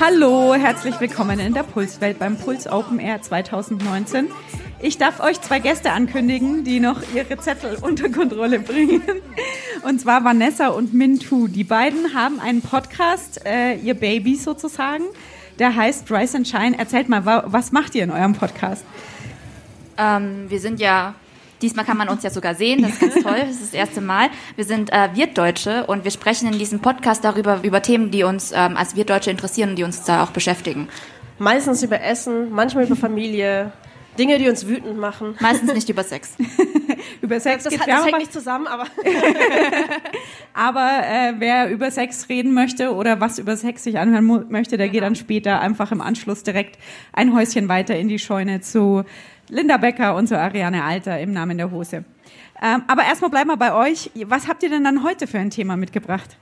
Hallo, herzlich willkommen in der Pulswelt beim Puls Open Air 2019. Ich darf euch zwei Gäste ankündigen, die noch ihre Zettel unter Kontrolle bringen. Und zwar Vanessa und Mintu. Die beiden haben einen Podcast, äh, ihr Baby sozusagen. Der heißt Rise and Shine. Erzählt mal, was macht ihr in eurem Podcast? Ähm, wir sind ja Diesmal kann man uns ja sogar sehen, das ist ganz toll, das ist das erste Mal. Wir sind äh, Wirtdeutsche und wir sprechen in diesem Podcast darüber, über Themen, die uns ähm, als Wirtdeutsche interessieren und die uns da auch beschäftigen. Meistens über Essen, manchmal über Familie, Dinge, die uns wütend machen. Meistens nicht über Sex. über Sex das, das, das hängt nicht zusammen, aber. aber äh, wer über Sex reden möchte oder was über Sex sich anhören möchte, der genau. geht dann später einfach im Anschluss direkt ein Häuschen weiter in die Scheune zu Linda Becker und so Ariane Alter im Namen der Hose. Ähm, aber erstmal bleiben wir bei euch. Was habt ihr denn dann heute für ein Thema mitgebracht?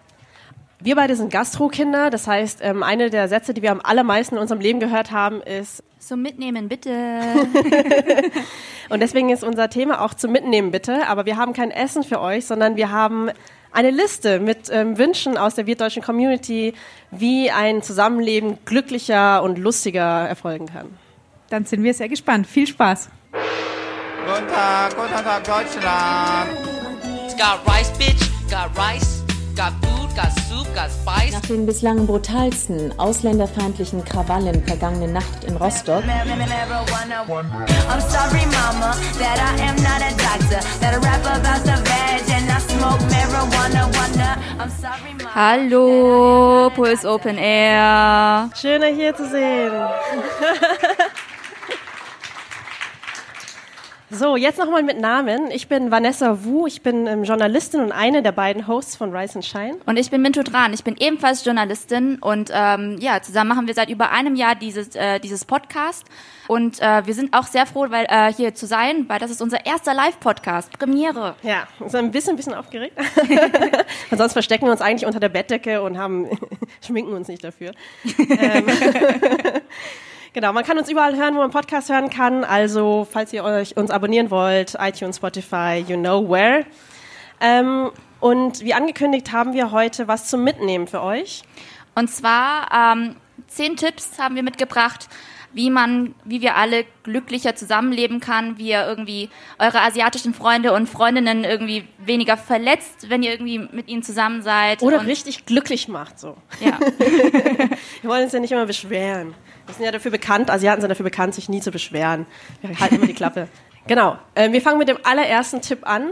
Wir beide sind Gastro-Kinder, das heißt, ähm, eine der Sätze, die wir am allermeisten in unserem Leben gehört haben, ist zum Mitnehmen bitte. und deswegen ist unser Thema auch zum Mitnehmen bitte. Aber wir haben kein Essen für euch, sondern wir haben eine Liste mit ähm, Wünschen aus der wirtdeutschen Community, wie ein Zusammenleben glücklicher und lustiger erfolgen kann. Dann sind wir sehr gespannt. Viel Spaß. Guten Tag, guten Tag, Deutschland. Got rice, bitch, got rice, got food, got soup, got spice. Nach den bislang brutalsten ausländerfeindlichen Krawallen vergangene Nacht in Rostock Hallo, Puls Open Air. Schöner hier zu sehen. So, jetzt nochmal mit Namen. Ich bin Vanessa Wu, ich bin ähm, Journalistin und eine der beiden Hosts von Rise and Shine. Und ich bin Mintu Dran, ich bin ebenfalls Journalistin und ähm, ja, zusammen machen wir seit über einem Jahr dieses, äh, dieses Podcast. Und äh, wir sind auch sehr froh, weil äh, hier zu sein, weil das ist unser erster Live-Podcast, Premiere. Ja, sind ein bisschen, ein bisschen aufgeregt. sonst verstecken wir uns eigentlich unter der Bettdecke und haben schminken uns nicht dafür. ähm, Genau, man kann uns überall hören, wo man Podcast hören kann. Also, falls ihr euch uns abonnieren wollt, iTunes, Spotify, you know where. Ähm, und wie angekündigt haben wir heute was zum Mitnehmen für euch. Und zwar ähm, zehn Tipps haben wir mitgebracht, wie man, wie wir alle glücklicher zusammenleben kann, wie ihr irgendwie eure asiatischen Freunde und Freundinnen irgendwie weniger verletzt, wenn ihr irgendwie mit ihnen zusammen seid. Oder richtig glücklich macht, so. Ja. wir wollen uns ja nicht immer beschweren. Wir sind ja dafür bekannt, Asiaten sind dafür bekannt, sich nie zu beschweren. Wir halten immer die Klappe. Genau. Äh, wir fangen mit dem allerersten Tipp an.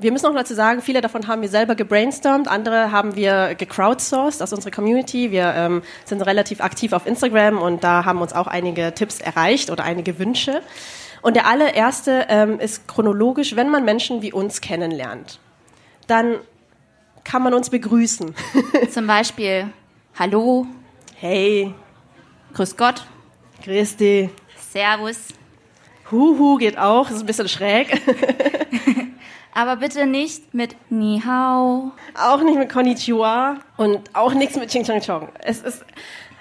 Wir müssen noch dazu sagen, viele davon haben wir selber gebrainstormt, andere haben wir gecrowdsourced aus unserer Community. Wir ähm, sind relativ aktiv auf Instagram und da haben uns auch einige Tipps erreicht oder einige Wünsche. Und der allererste ähm, ist chronologisch, wenn man Menschen wie uns kennenlernt, dann kann man uns begrüßen. Zum Beispiel Hallo. Hey. Grüß Gott. Grüß dich. Servus. Huhu geht auch, ist ein bisschen schräg. Aber bitte nicht mit Ni Hao. Auch nicht mit Konnichiwa und auch nichts mit Ching Chang Chong. Es ist,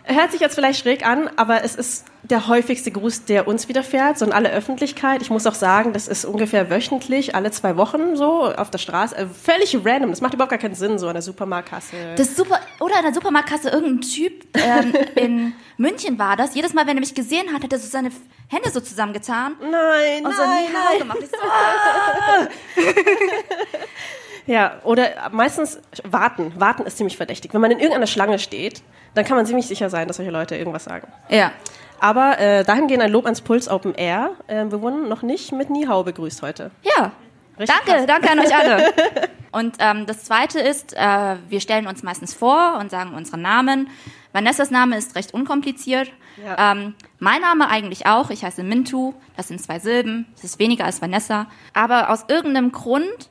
hört sich jetzt vielleicht schräg an, aber es ist der häufigste Gruß, der uns widerfährt, so in aller Öffentlichkeit. Ich muss auch sagen, das ist ungefähr wöchentlich, alle zwei Wochen so auf der Straße. Also völlig random. Das macht überhaupt gar keinen Sinn, so an der Supermarktkasse. Das super oder an der Supermarktkasse irgendein Typ ähm, in München war das. Jedes Mal, wenn er mich gesehen hat, hat er so seine Hände so zusammengetan. Nein, und so nein, nein. gemacht. Ich so, ah. ja, oder meistens warten. Warten ist ziemlich verdächtig. Wenn man in irgendeiner Schlange steht, dann kann man ziemlich sicher sein, dass solche Leute irgendwas sagen. Ja. Aber äh, dahingehend ein Lob ans Puls Open Air. Äh, wir wurden noch nicht mit Nihau begrüßt heute. Ja. Richtig danke, krass. danke an euch alle. Und ähm, das Zweite ist, äh, wir stellen uns meistens vor und sagen unseren Namen. Vanessas Name ist recht unkompliziert. Ja. Ähm, mein Name eigentlich auch. Ich heiße Mintu. Das sind zwei Silben. Das ist weniger als Vanessa. Aber aus irgendeinem Grund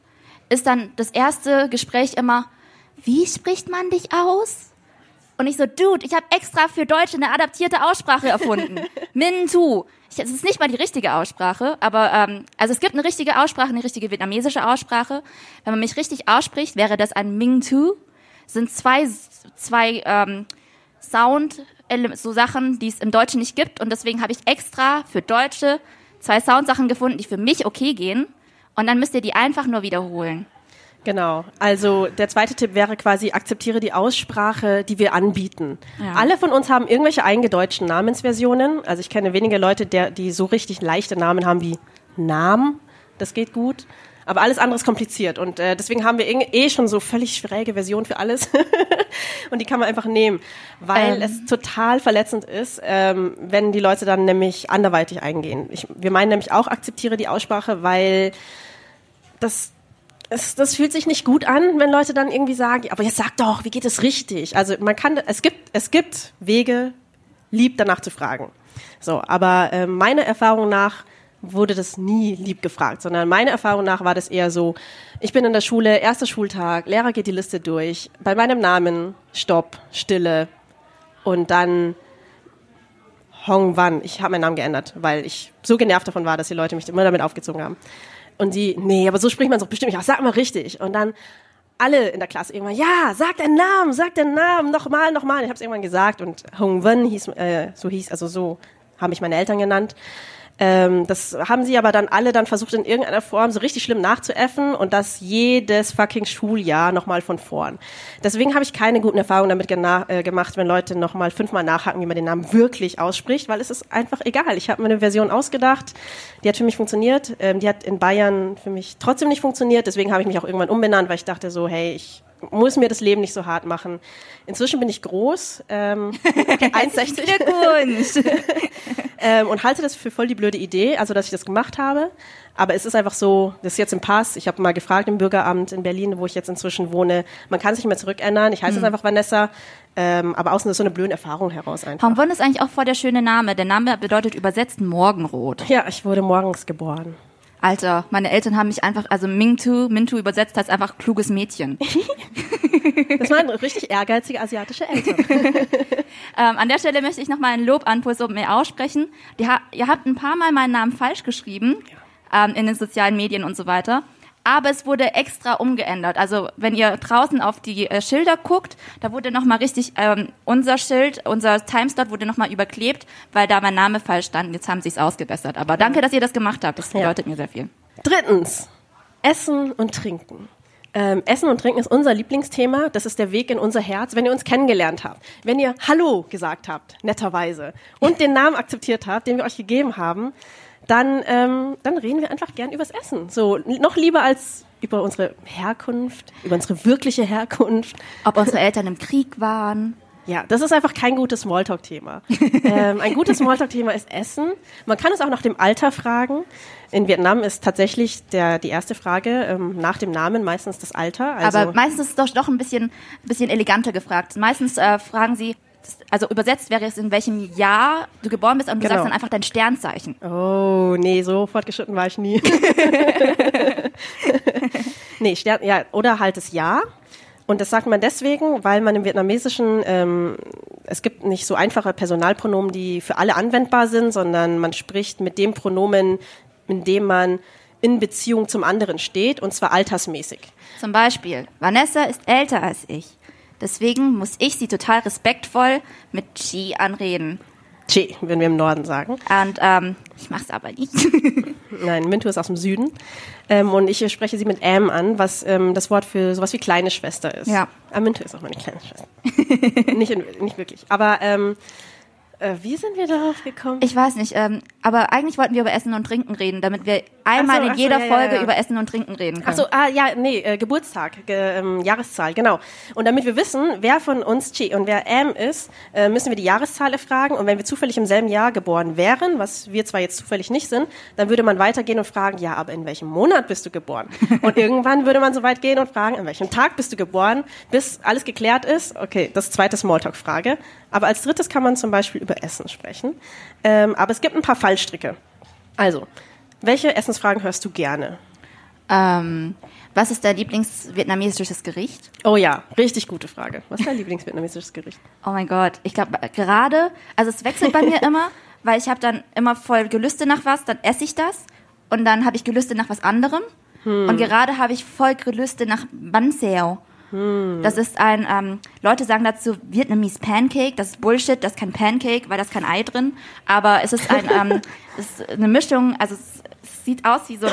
ist dann das erste Gespräch immer, wie spricht man dich aus? Und ich so, Dude, ich habe extra für Deutsche eine adaptierte Aussprache erfunden. Min-tu. Es ist nicht mal die richtige Aussprache, aber ähm, also es gibt eine richtige Aussprache, eine richtige vietnamesische Aussprache. Wenn man mich richtig ausspricht, wäre das ein Ming-tu. Sind zwei, zwei ähm, Sound, so Sachen, die es im Deutschen nicht gibt. Und deswegen habe ich extra für Deutsche zwei Soundsachen gefunden, die für mich okay gehen. Und dann müsst ihr die einfach nur wiederholen. Genau. Also der zweite Tipp wäre quasi, akzeptiere die Aussprache, die wir anbieten. Ja. Alle von uns haben irgendwelche eingedeutschten Namensversionen. Also ich kenne wenige Leute, der, die so richtig leichte Namen haben wie Namen. Das geht gut. Aber alles andere ist kompliziert. Und äh, deswegen haben wir eh- eh schon so völlig schräge Versionen für alles. und die kann man einfach nehmen. Weil Ähm. es total verletzend ist, ähm, wenn die Leute dann nämlich anderweitig eingehen. Ich, wir meinen nämlich auch, akzeptiere die Aussprache, weil das, es, das fühlt sich nicht gut an, wenn Leute dann irgendwie sagen, "Ja, aber jetzt sag doch, wie geht es richtig? Also man kann, es gibt, es gibt Wege, lieb danach zu fragen. So, aber äh, meiner Erfahrung nach wurde das nie lieb gefragt, sondern meiner Erfahrung nach war das eher so, ich bin in der Schule, erster Schultag, Lehrer geht die Liste durch, bei meinem Namen, Stopp, Stille und dann Hong Wan. Ich habe meinen Namen geändert, weil ich so genervt davon war, dass die Leute mich immer damit aufgezogen haben. Und die, nee, aber so spricht man doch bestimmt nicht. Ach, sag mal richtig. Und dann alle in der Klasse irgendwann, ja, sag deinen Namen, sag deinen Namen, nochmal, nochmal. Ich habe es irgendwann gesagt und Hong Wen hieß, äh, so hieß, also so haben mich meine Eltern genannt. Ähm, das haben sie aber dann alle dann versucht in irgendeiner Form so richtig schlimm nachzuäffen und das jedes fucking Schuljahr nochmal von vorn. Deswegen habe ich keine guten Erfahrungen damit äh, gemacht, wenn Leute nochmal fünfmal nachhaken, wie man den Namen wirklich ausspricht, weil es ist einfach egal. Ich habe mir eine Version ausgedacht, die hat für mich funktioniert, ähm, die hat in Bayern für mich trotzdem nicht funktioniert, deswegen habe ich mich auch irgendwann umbenannt, weil ich dachte so, hey, ich muss mir das Leben nicht so hart machen. Inzwischen bin ich groß, ähm, 1,60 Glückwunsch! ähm, und halte das für voll die blöde Idee, also dass ich das gemacht habe. Aber es ist einfach so, das ist jetzt im Pass. Ich habe mal gefragt im Bürgeramt in Berlin, wo ich jetzt inzwischen wohne. Man kann sich nicht mehr zurückändern. Ich heiße jetzt einfach Vanessa. Ähm, aber aus so einer blöden Erfahrung heraus einfach. Hong Won ist eigentlich auch voll der schöne Name. Der Name bedeutet übersetzt Morgenrot. Ja, ich wurde morgens geboren. Alter, meine Eltern haben mich einfach, also Mingtu, Mintu übersetzt heißt einfach kluges Mädchen. Das waren richtig ehrgeizige asiatische Eltern. Ähm, an der Stelle möchte ich nochmal ein Lob an Puls Open Air aussprechen. Ha ihr habt ein paar Mal meinen Namen falsch geschrieben ähm, in den sozialen Medien und so weiter. Aber es wurde extra umgeändert. Also wenn ihr draußen auf die äh, Schilder guckt, da wurde nochmal richtig ähm, unser Schild, unser Timeslot wurde nochmal überklebt, weil da mein Name falsch stand. Jetzt haben sie es ausgebessert. Aber danke, dass ihr das gemacht habt. Das bedeutet mir sehr viel. Drittens, Essen und Trinken. Ähm, Essen und Trinken ist unser Lieblingsthema. Das ist der Weg in unser Herz. Wenn ihr uns kennengelernt habt, wenn ihr Hallo gesagt habt, netterweise, und den Namen akzeptiert habt, den wir euch gegeben haben, dann, ähm, dann reden wir einfach gern übers Essen. So, noch lieber als über unsere Herkunft, über unsere wirkliche Herkunft. Ob unsere Eltern im Krieg waren. Ja, das ist einfach kein gutes Smalltalk-Thema. ähm, ein gutes Smalltalk-Thema ist Essen. Man kann es auch nach dem Alter fragen. In Vietnam ist tatsächlich der, die erste Frage ähm, nach dem Namen meistens das Alter. Also, Aber meistens ist es doch, doch ein bisschen, ein bisschen eleganter gefragt. Meistens äh, fragen sie, also übersetzt wäre es, in welchem Jahr du geboren bist und du Genau. sagst dann einfach dein Sternzeichen. oh, nee, so fortgeschritten war ich nie. nee, Stern, ja, oder halt das Jahr. Und das sagt man deswegen, weil man im Vietnamesischen, ähm, es gibt nicht so einfache Personalpronomen, die für alle anwendbar sind, sondern man spricht mit dem Pronomen, in dem man in Beziehung zum anderen steht, und zwar altersmäßig. Zum Beispiel, Vanessa ist älter als ich. Deswegen muss ich sie total respektvoll mit Chi anreden. Che, würden wir im Norden sagen. Und ähm, ich mach's aber nicht. Nein, Mintu ist aus dem Süden. Ähm, und ich spreche sie mit Am an, was ähm, das Wort für sowas wie kleine Schwester ist. Ja. Ah, Mintu ist auch meine kleine Schwester. nicht, in, nicht wirklich. Aber ähm, äh, wie sind wir darauf gekommen? Ich weiß nicht, ähm, aber eigentlich wollten wir über Essen und Trinken reden, damit wir einmal Ach so, in ach so, jeder ja, ja, Folge ja. über Essen und Trinken reden Ach können. so, ah, ja, nee, äh, Geburtstag, ge, ähm, Jahreszahl, genau. Und damit wir wissen, wer von uns Chi und wer Am ist, äh, müssen wir die Jahreszahl erfragen. Und wenn wir zufällig im selben Jahr geboren wären, was wir zwar jetzt zufällig nicht sind, dann würde man weitergehen und fragen, ja, aber in welchem Monat bist du geboren? Und irgendwann würde man so weit gehen und fragen, an welchem Tag bist du geboren, bis alles geklärt ist. Okay, das ist zweite Smalltalk-Frage. Aber als drittes kann man zum Beispiel über Essen sprechen. Ähm, aber es gibt ein paar Fallstricke. Also, welche Essensfragen hörst du gerne? Ähm, was ist dein Lieblingsvietnamesisches Gericht? Oh ja, richtig gute Frage. Was ist dein Lieblingsvietnamesisches Gericht? Oh mein Gott, ich glaube gerade, also es wechselt bei mir immer, weil ich habe dann immer voll Gelüste nach was, dann esse ich das und dann habe ich Gelüste nach was anderem und gerade habe ich voll Gelüste nach Ban Seo. Das ist ein, ähm, Leute sagen dazu Vietnamese Pancake, das ist Bullshit, das ist kein Pancake, weil da ist kein Ei drin, aber es ist ein, ähm, es ist eine Mischung, also es, es sieht aus wie so ein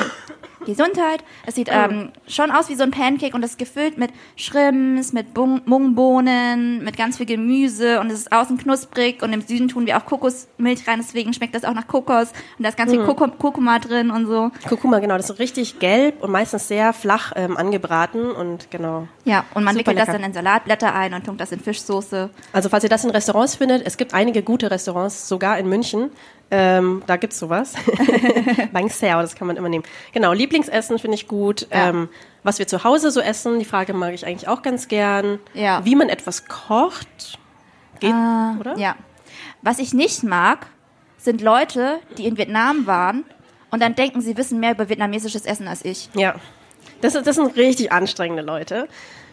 Gesundheit. Es sieht ähm, schon aus wie so ein Pancake und es ist gefüllt mit Shrimps, mit Bung- Mungbohnen, mit ganz viel Gemüse und es ist außen knusprig und im Süden tun wir auch Kokosmilch rein, deswegen schmeckt das auch nach Kokos und da ist ganz viel Koko Kurkuma drin und so. Kurkuma, genau, das ist richtig gelb und meistens sehr flach ähm, angebraten und genau. Ja, und man Super wickelt das lecker. dann in Salatblätter ein tunkt das in Fischsoße. Also falls ihr das in Restaurants findet, es gibt einige gute Restaurants, sogar in München. Ähm, da gibt's sowas. Bang Sao, das kann man immer nehmen. Genau, Lieblingsessen finde ich gut. Ja. Ähm, was wir zu Hause so essen, die Frage mag ich eigentlich auch ganz gern. Ja. Wie man etwas kocht, geht, oder? Ja. Was ich nicht mag, sind Leute, die in Vietnam waren und dann denken, sie wissen mehr über vietnamesisches Essen als ich. Ja. Das, das sind richtig anstrengende Leute.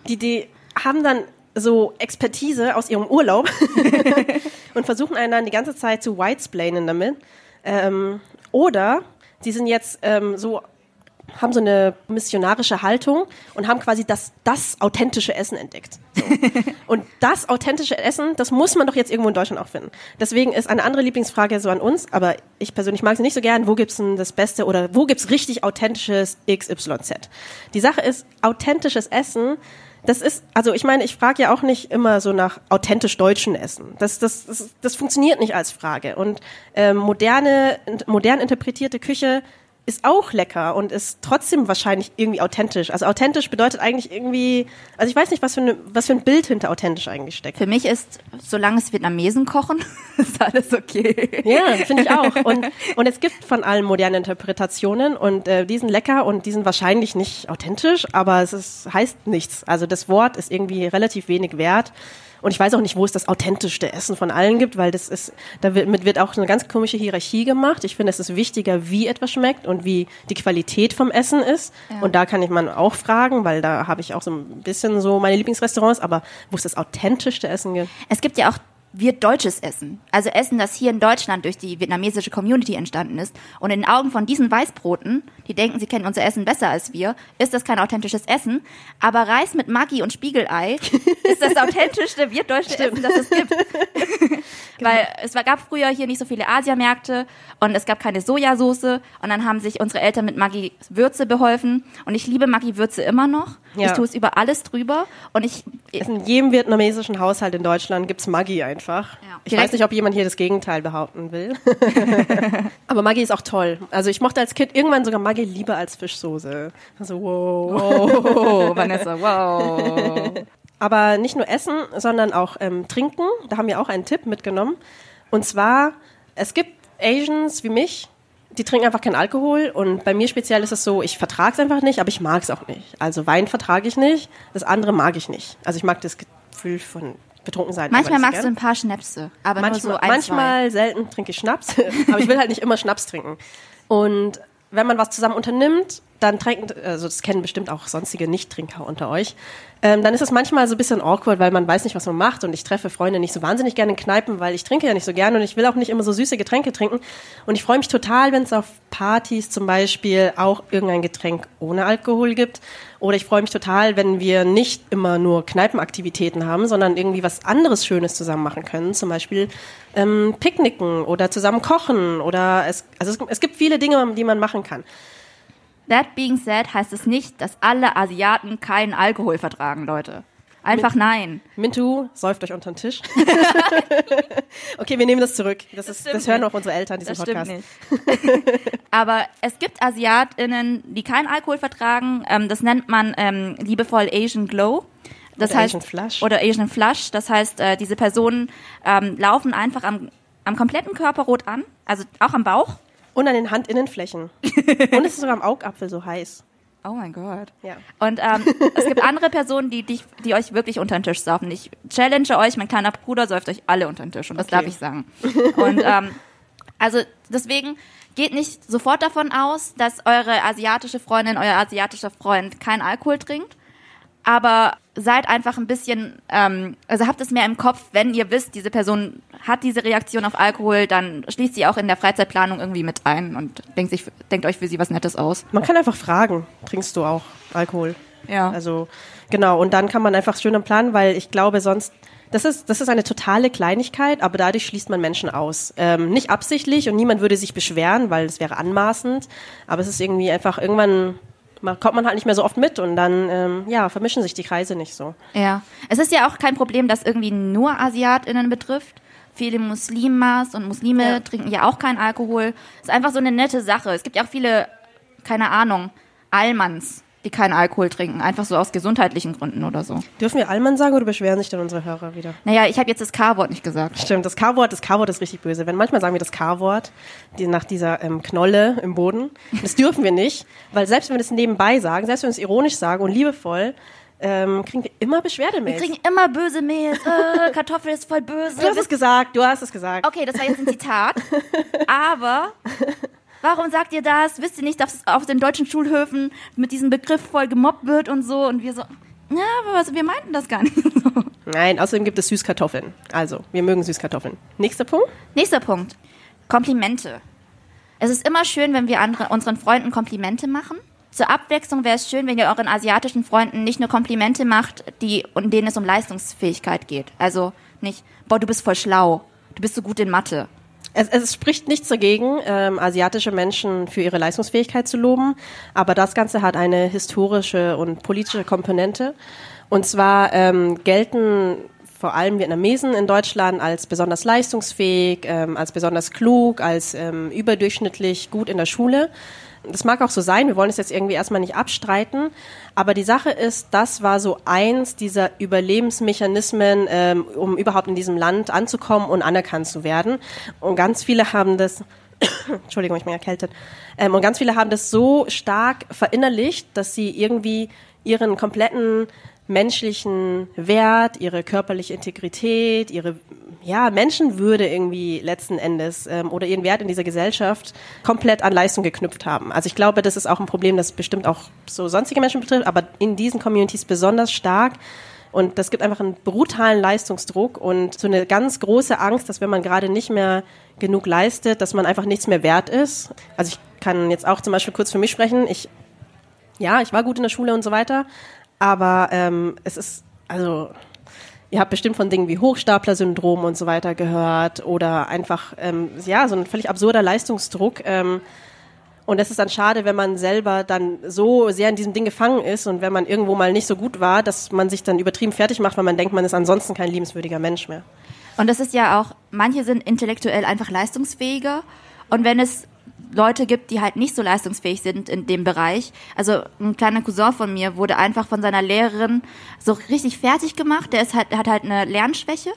Die, die haben dann so Expertise aus ihrem Urlaub und versuchen einen dann die ganze Zeit zu whitesplainen damit. Ähm, oder die sind jetzt ähm, so, haben so eine missionarische Haltung und haben quasi das, das authentische Essen entdeckt. So. und das authentische Essen, das muss man doch jetzt irgendwo in Deutschland auch finden. Deswegen ist eine andere Lieblingsfrage so an uns, aber ich persönlich mag sie nicht so gern, wo gibt's denn das Beste oder wo gibt's richtig authentisches XYZ? Die Sache ist, authentisches Essen das ist, also ich meine, ich frage ja auch nicht immer so nach authentisch deutschen Essen. Das, das, das, das funktioniert nicht als Frage. Und ähm, moderne, modern interpretierte Küche ist auch lecker und ist trotzdem wahrscheinlich irgendwie authentisch. Also authentisch bedeutet eigentlich irgendwie, also ich weiß nicht, was für, eine, was für ein Bild hinter authentisch eigentlich steckt. Für mich ist, solange es Vietnamesen kochen, ist alles okay. Ja, finde ich auch. Und, und es gibt von allen moderne Interpretationen und äh, die sind lecker und die sind wahrscheinlich nicht authentisch, aber es ist, heißt nichts. Also das Wort ist irgendwie relativ wenig wert. Und ich weiß auch nicht, wo es das authentischste Essen von allen gibt, weil das ist, damit wird auch eine ganz komische Hierarchie gemacht. Ich finde, es ist wichtiger, wie etwas schmeckt und wie die Qualität vom Essen ist. Und da kann ich man auch fragen, weil da habe ich auch so ein bisschen so meine Lieblingsrestaurants, aber wo es das authentischste Essen gibt. Es gibt ja auch wird deutsches Essen. Also Essen, das hier in Deutschland durch die vietnamesische Community entstanden ist. Und in den Augen von diesen Weißbroten, die denken, sie kennen unser Essen besser als wir, ist das kein authentisches Essen. Aber Reis mit Maggi und Spiegelei ist das authentischste wirtdeutsche Essen, das es gibt. Weil es gab früher hier nicht so viele Asiamärkte und es gab keine Sojasauce und dann haben sich unsere Eltern mit Maggi Würze beholfen und ich liebe Maggi Würze immer noch. Ja. Ich tue es über alles drüber und ich Also in jedem vietnamesischen Haushalt in Deutschland gibt's Maggi einfach. Ja. Ich Direkt- weiß nicht, ob jemand hier das Gegenteil behaupten will. Aber Maggi ist auch toll. Also ich mochte als Kind irgendwann sogar Maggi lieber als Fischsoße. Also wow. Oh, Vanessa, wow. Aber nicht nur Essen, sondern auch ähm, Trinken. Da haben wir auch einen Tipp mitgenommen. Und zwar, es gibt Asians wie mich, die trinken einfach keinen Alkohol. Und bei mir speziell ist es so, ich vertrage es einfach nicht, aber ich mag es auch nicht. Also Wein vertrage ich nicht, das andere mag ich nicht. Also ich mag das Gefühl von betrunken sein. Manchmal magst so du gern. ein paar Schnäpse, aber Manchmal, nur so ein, manchmal selten trinke ich Schnaps, aber ich will halt nicht immer Schnaps trinken. Und wenn man was zusammen unternimmt, dann trinken, also das kennen bestimmt auch sonstige Nichttrinker unter euch, ähm, dann ist es manchmal so ein bisschen awkward, weil man weiß nicht, was man macht und ich treffe Freunde nicht so wahnsinnig gerne in Kneipen, weil ich trinke ja nicht so gerne und ich will auch nicht immer so süße Getränke trinken. Und ich freue mich total, wenn es auf Partys zum Beispiel auch irgendein Getränk ohne Alkohol gibt. Oder ich freue mich total, wenn wir nicht immer nur Kneipenaktivitäten haben, sondern irgendwie was anderes Schönes zusammen machen können, zum Beispiel ähm, Picknicken oder zusammen kochen oder es, also es, es gibt viele Dinge, die man machen kann. That being said heißt es nicht, dass alle Asiaten keinen Alkohol vertragen, Leute. Einfach nein. Mintu, säuft euch unter den Tisch. okay, wir nehmen das zurück. Das, ist, stimmt das hören auch unsere Eltern, diesen Das Podcast. Aber es gibt AsiatInnen, die keinen Alkohol vertragen. Ähm, das nennt man ähm, liebevoll Asian Glow. Das Oder heißt, Asian Flush. Oder Asian Flush. Das heißt, äh, diese Personen ähm, laufen einfach am, am kompletten Körper rot an, also auch am Bauch. Und an den Handinnenflächen. Und es ist sogar am Augapfel so heiß. Oh mein Gott. Ja. Und ähm, es gibt andere Personen, die, die, die euch wirklich unter den Tisch saufen. Ich challenge euch, mein kleiner Bruder säuft euch alle unter den Tisch. Und das Okay. darf ich sagen. Und ähm, also deswegen geht nicht sofort davon aus, dass eure asiatische Freundin, euer asiatischer Freund keinen Alkohol trinkt. Aber seid einfach ein bisschen, ähm, also habt es mehr im Kopf, wenn ihr wisst, diese Person hat diese Reaktion auf Alkohol, dann schließt sie auch in der Freizeitplanung irgendwie mit ein und denkt, sich, denkt euch für sie was Nettes aus. Man kann einfach fragen, trinkst du auch Alkohol? Ja. Also, genau. Und dann kann man einfach schön planen, weil ich glaube, sonst Das ist, das ist eine totale Kleinigkeit, aber dadurch schließt man Menschen aus. Ähm, nicht absichtlich und niemand würde sich beschweren, weil es wäre anmaßend, aber es ist irgendwie einfach irgendwann kommt man halt nicht mehr so oft mit und dann ähm, ja vermischen sich die Kreise nicht so. Ja, es ist ja auch kein Problem, das irgendwie nur AsiatInnen betrifft. Viele Muslimas und Muslime ja. trinken ja auch keinen Alkohol. Es ist einfach so eine nette Sache. Es gibt ja auch viele, keine Ahnung, Allmanns, die keinen Alkohol trinken, einfach so aus gesundheitlichen Gründen oder so. Dürfen wir Allmann sagen oder beschweren sich dann unsere Hörer wieder? Naja, ich habe jetzt das K-Wort nicht gesagt. Stimmt, das K-Wort, das K-Wort ist richtig böse. Wenn manchmal sagen wir das K-Wort, die nach dieser ähm, Knolle im Boden, das dürfen wir nicht, weil selbst wenn wir das nebenbei sagen, selbst wenn wir es ironisch sagen und liebevoll, ähm, kriegen wir immer Beschwerdemails. Wir kriegen immer böse Mails. Äh, Kartoffel ist voll böse. Du hast es gesagt, du hast es gesagt. Okay, das war jetzt ein Zitat. Aber warum sagt ihr das? Wisst ihr nicht, dass auf den deutschen Schulhöfen mit diesem Begriff voll gemobbt wird und so? Und wir so, ja, aber was, wir meinten das gar nicht so. Nein, außerdem gibt es Süßkartoffeln. Also, wir mögen Süßkartoffeln. Nächster Punkt? Nächster Punkt. Komplimente. Es ist immer schön, wenn wir andere, unseren Freunden Komplimente machen. Zur Abwechslung wäre es schön, wenn ihr euren asiatischen Freunden nicht nur Komplimente macht, die, in denen es um Leistungsfähigkeit geht. Also nicht, boah, du bist voll schlau, du bist so gut in Mathe. Es, es spricht nichts dagegen, ähm, asiatische Menschen für ihre Leistungsfähigkeit zu loben, aber das Ganze hat eine historische und politische Komponente. Und zwar ähm, gelten vor allem Vietnamesen in Deutschland als besonders leistungsfähig, ähm, als besonders klug, als ähm, überdurchschnittlich gut in der Schule. Das mag auch so sein, wir wollen es jetzt irgendwie erstmal nicht abstreiten, aber die Sache ist, das war so eins dieser Überlebensmechanismen, ähm, um überhaupt in diesem Land anzukommen und anerkannt zu werden. Und ganz viele haben das, Entschuldigung, ich bin erkältet, ähm, und ganz viele haben das so stark verinnerlicht, dass sie irgendwie ihren kompletten menschlichen Wert, ihre körperliche Integrität, ihre ja, Menschenwürde irgendwie letzten Endes ähm, oder ihren Wert in dieser Gesellschaft komplett an Leistung geknüpft haben. Also ich glaube, das ist auch ein Problem, das bestimmt auch so sonstige Menschen betrifft, aber in diesen Communities besonders stark. Und das gibt einfach einen brutalen Leistungsdruck und so eine ganz große Angst, dass wenn man gerade nicht mehr genug leistet, dass man einfach nichts mehr wert ist. Also ich kann jetzt auch zum Beispiel kurz für mich sprechen. Ich, ja, ich war gut in der Schule und so weiter, aber ähm, es ist, also ihr habt bestimmt von Dingen wie Hochstapler-Syndrom und so weiter gehört oder einfach, ähm, ja, so ein völlig absurder Leistungsdruck. Ähm, und es ist dann schade, wenn man selber dann so sehr in diesem Ding gefangen ist und wenn man irgendwo mal nicht so gut war, dass man sich dann übertrieben fertig macht, weil man denkt, man ist ansonsten kein liebenswürdiger Mensch mehr. Und das ist ja auch, manche sind intellektuell einfach leistungsfähiger. Und wenn es Leute gibt, die halt nicht so leistungsfähig sind in dem Bereich. Also ein kleiner Cousin von mir wurde einfach von seiner Lehrerin so richtig fertig gemacht. Der ist halt, hat halt eine Lernschwäche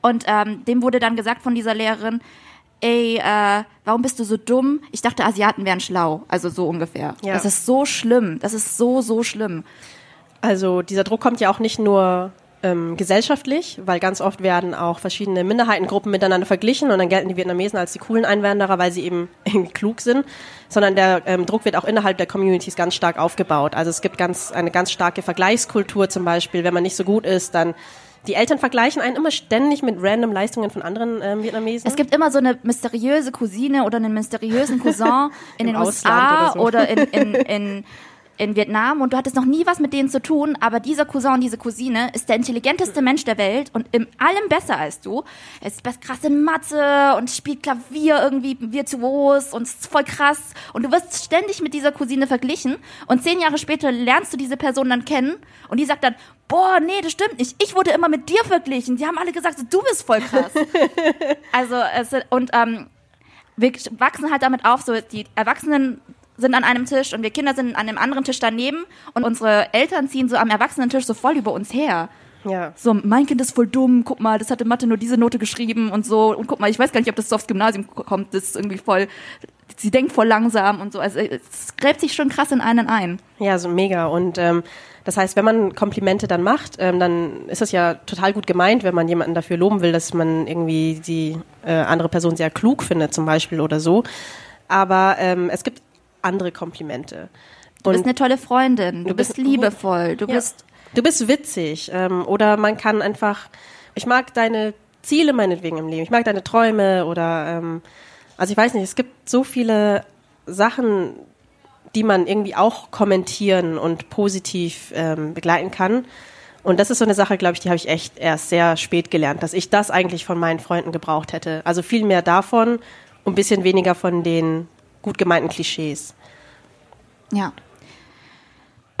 und ähm, dem wurde dann gesagt von dieser Lehrerin, ey, äh, warum bist du so dumm? Ich dachte, Asiaten wären schlau. Also so ungefähr. Ja. Das ist so schlimm. Das ist so, so schlimm. Also dieser Druck kommt ja auch nicht nur ähm, gesellschaftlich, weil ganz oft werden auch verschiedene Minderheitengruppen miteinander verglichen und dann gelten die Vietnamesen als die coolen Einwanderer, weil sie eben klug sind, sondern der ähm, Druck wird auch innerhalb der Communities ganz stark aufgebaut. Also es gibt ganz eine ganz starke Vergleichskultur zum Beispiel. Wenn man nicht so gut ist, dann die Eltern vergleichen einen immer ständig mit random Leistungen von anderen ähm, Vietnamesen. Es gibt immer so eine mysteriöse Cousine oder einen mysteriösen Cousin in den USA oder, so. oder in, in, in in Vietnam und du hattest noch nie was mit denen zu tun, aber dieser Cousin diese Cousine ist der intelligenteste Mensch der Welt und in allem besser als du. Er ist krass in Mathe und spielt Klavier irgendwie virtuos und ist voll krass und du wirst ständig mit dieser Cousine verglichen und zehn Jahre später lernst du diese Person dann kennen und die sagt dann, boah, nee, das stimmt nicht. Ich wurde immer mit dir verglichen. Die haben alle gesagt, du bist voll krass. also, es, und ähm, wir wachsen halt damit auf, so die Erwachsenen sind an einem Tisch und wir Kinder sind an einem anderen Tisch daneben und unsere Eltern ziehen so am Erwachsenentisch so voll über uns her. Ja. So, mein Kind ist voll dumm, guck mal, das hatte Mathe nur diese Note geschrieben und so. Und guck mal, ich weiß gar nicht, ob das so aufs Gymnasium kommt, das ist irgendwie voll, sie denkt voll langsam und so. Also es gräbt sich schon krass in einen ein. Ja, so mega. Und ähm, das heißt, wenn man Komplimente dann macht, ähm, dann ist das ja total gut gemeint, wenn man jemanden dafür loben will, dass man irgendwie die äh, andere Person sehr klug findet, zum Beispiel oder so. Aber ähm, es gibt andere Komplimente. Du bist eine tolle Freundin, du, du bist, bist, liebevoll, du ja. bist. Du bist witzig. Ähm, oder man kann einfach, ich mag deine Ziele meinetwegen im Leben, ich mag deine Träume oder ähm, also ich weiß nicht, es gibt so viele Sachen, die man irgendwie auch kommentieren und positiv ähm, begleiten kann. Und das ist so eine Sache, glaube ich, die habe ich echt erst sehr spät gelernt, dass ich das eigentlich von meinen Freunden gebraucht hätte. Also viel mehr davon und ein bisschen weniger von den gut gemeinten Klischees. Ja.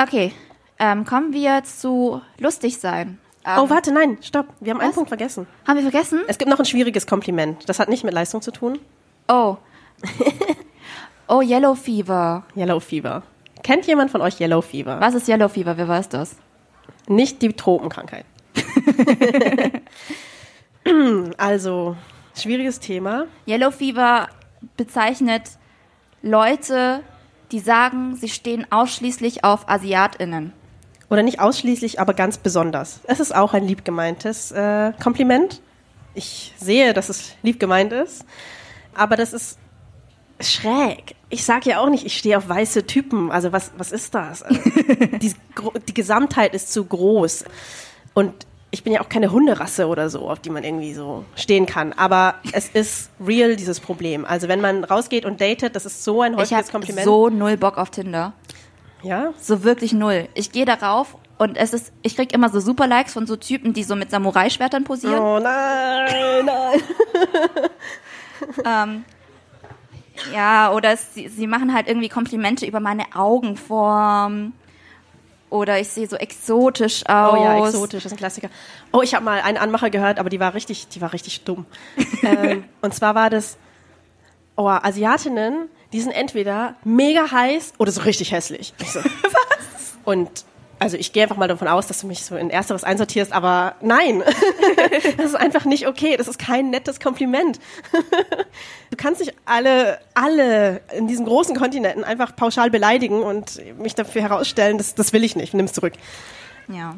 Okay, ähm, kommen wir zu lustig sein. Ähm, Oh, warte, nein, stopp. Wir haben einen Was? Punkt vergessen. Haben wir vergessen? Es gibt noch ein schwieriges Kompliment. Das hat nicht mit Leistung zu tun. Oh. oh, Yellow Fever. Yellow Fever. Kennt jemand von euch Yellow Fever? Was ist Yellow Fever? Wer weiß das? Nicht die Tropenkrankheit. also, schwieriges Thema. Yellow Fever bezeichnet Leute, die sagen, sie stehen ausschließlich auf AsiatInnen. Oder nicht ausschließlich, aber ganz besonders. Es ist auch ein lieb gemeintes äh, Kompliment. Ich sehe, dass es lieb gemeint ist. Aber das ist schräg. Ich sage ja auch nicht, ich stehe auf weiße Typen. Also was, was ist das? Also, die, die Gesamtheit ist zu groß. Und ich bin ja auch keine Hunderasse oder so, auf die man irgendwie so stehen kann. Aber es ist real, dieses Problem. Also wenn man rausgeht und datet, das ist so ein Ich häufiges habe Kompliment. so null Bock auf Tinder. ja? So wirklich null. Ich gehe darauf und es ist, ich krieg immer so super Likes von so Typen, die so mit Samurai-Schwertern posieren. Oh nein, nein. Ähm, ja, oder es, sie, sie machen halt irgendwie Komplimente über meine Augenform. Oder ich sehe so exotisch aus. Oh ja, exotisch, das ist ein Klassiker. Oh, ich habe mal einen Anmacher gehört, aber die war richtig, die war richtig dumm. ähm, und zwar war das, oh, Asiatinnen, die sind entweder mega heiß oder so richtig hässlich. Ich so, was? Und also ich gehe einfach mal davon aus, dass du mich so in Ersteres einsortierst, aber nein, das ist einfach nicht okay. Das ist kein nettes Kompliment. Du kannst nicht alle, alle in diesen großen Kontinenten einfach pauschal beleidigen und mich dafür herausstellen, das, das will ich nicht. Nimm's zurück. Ja.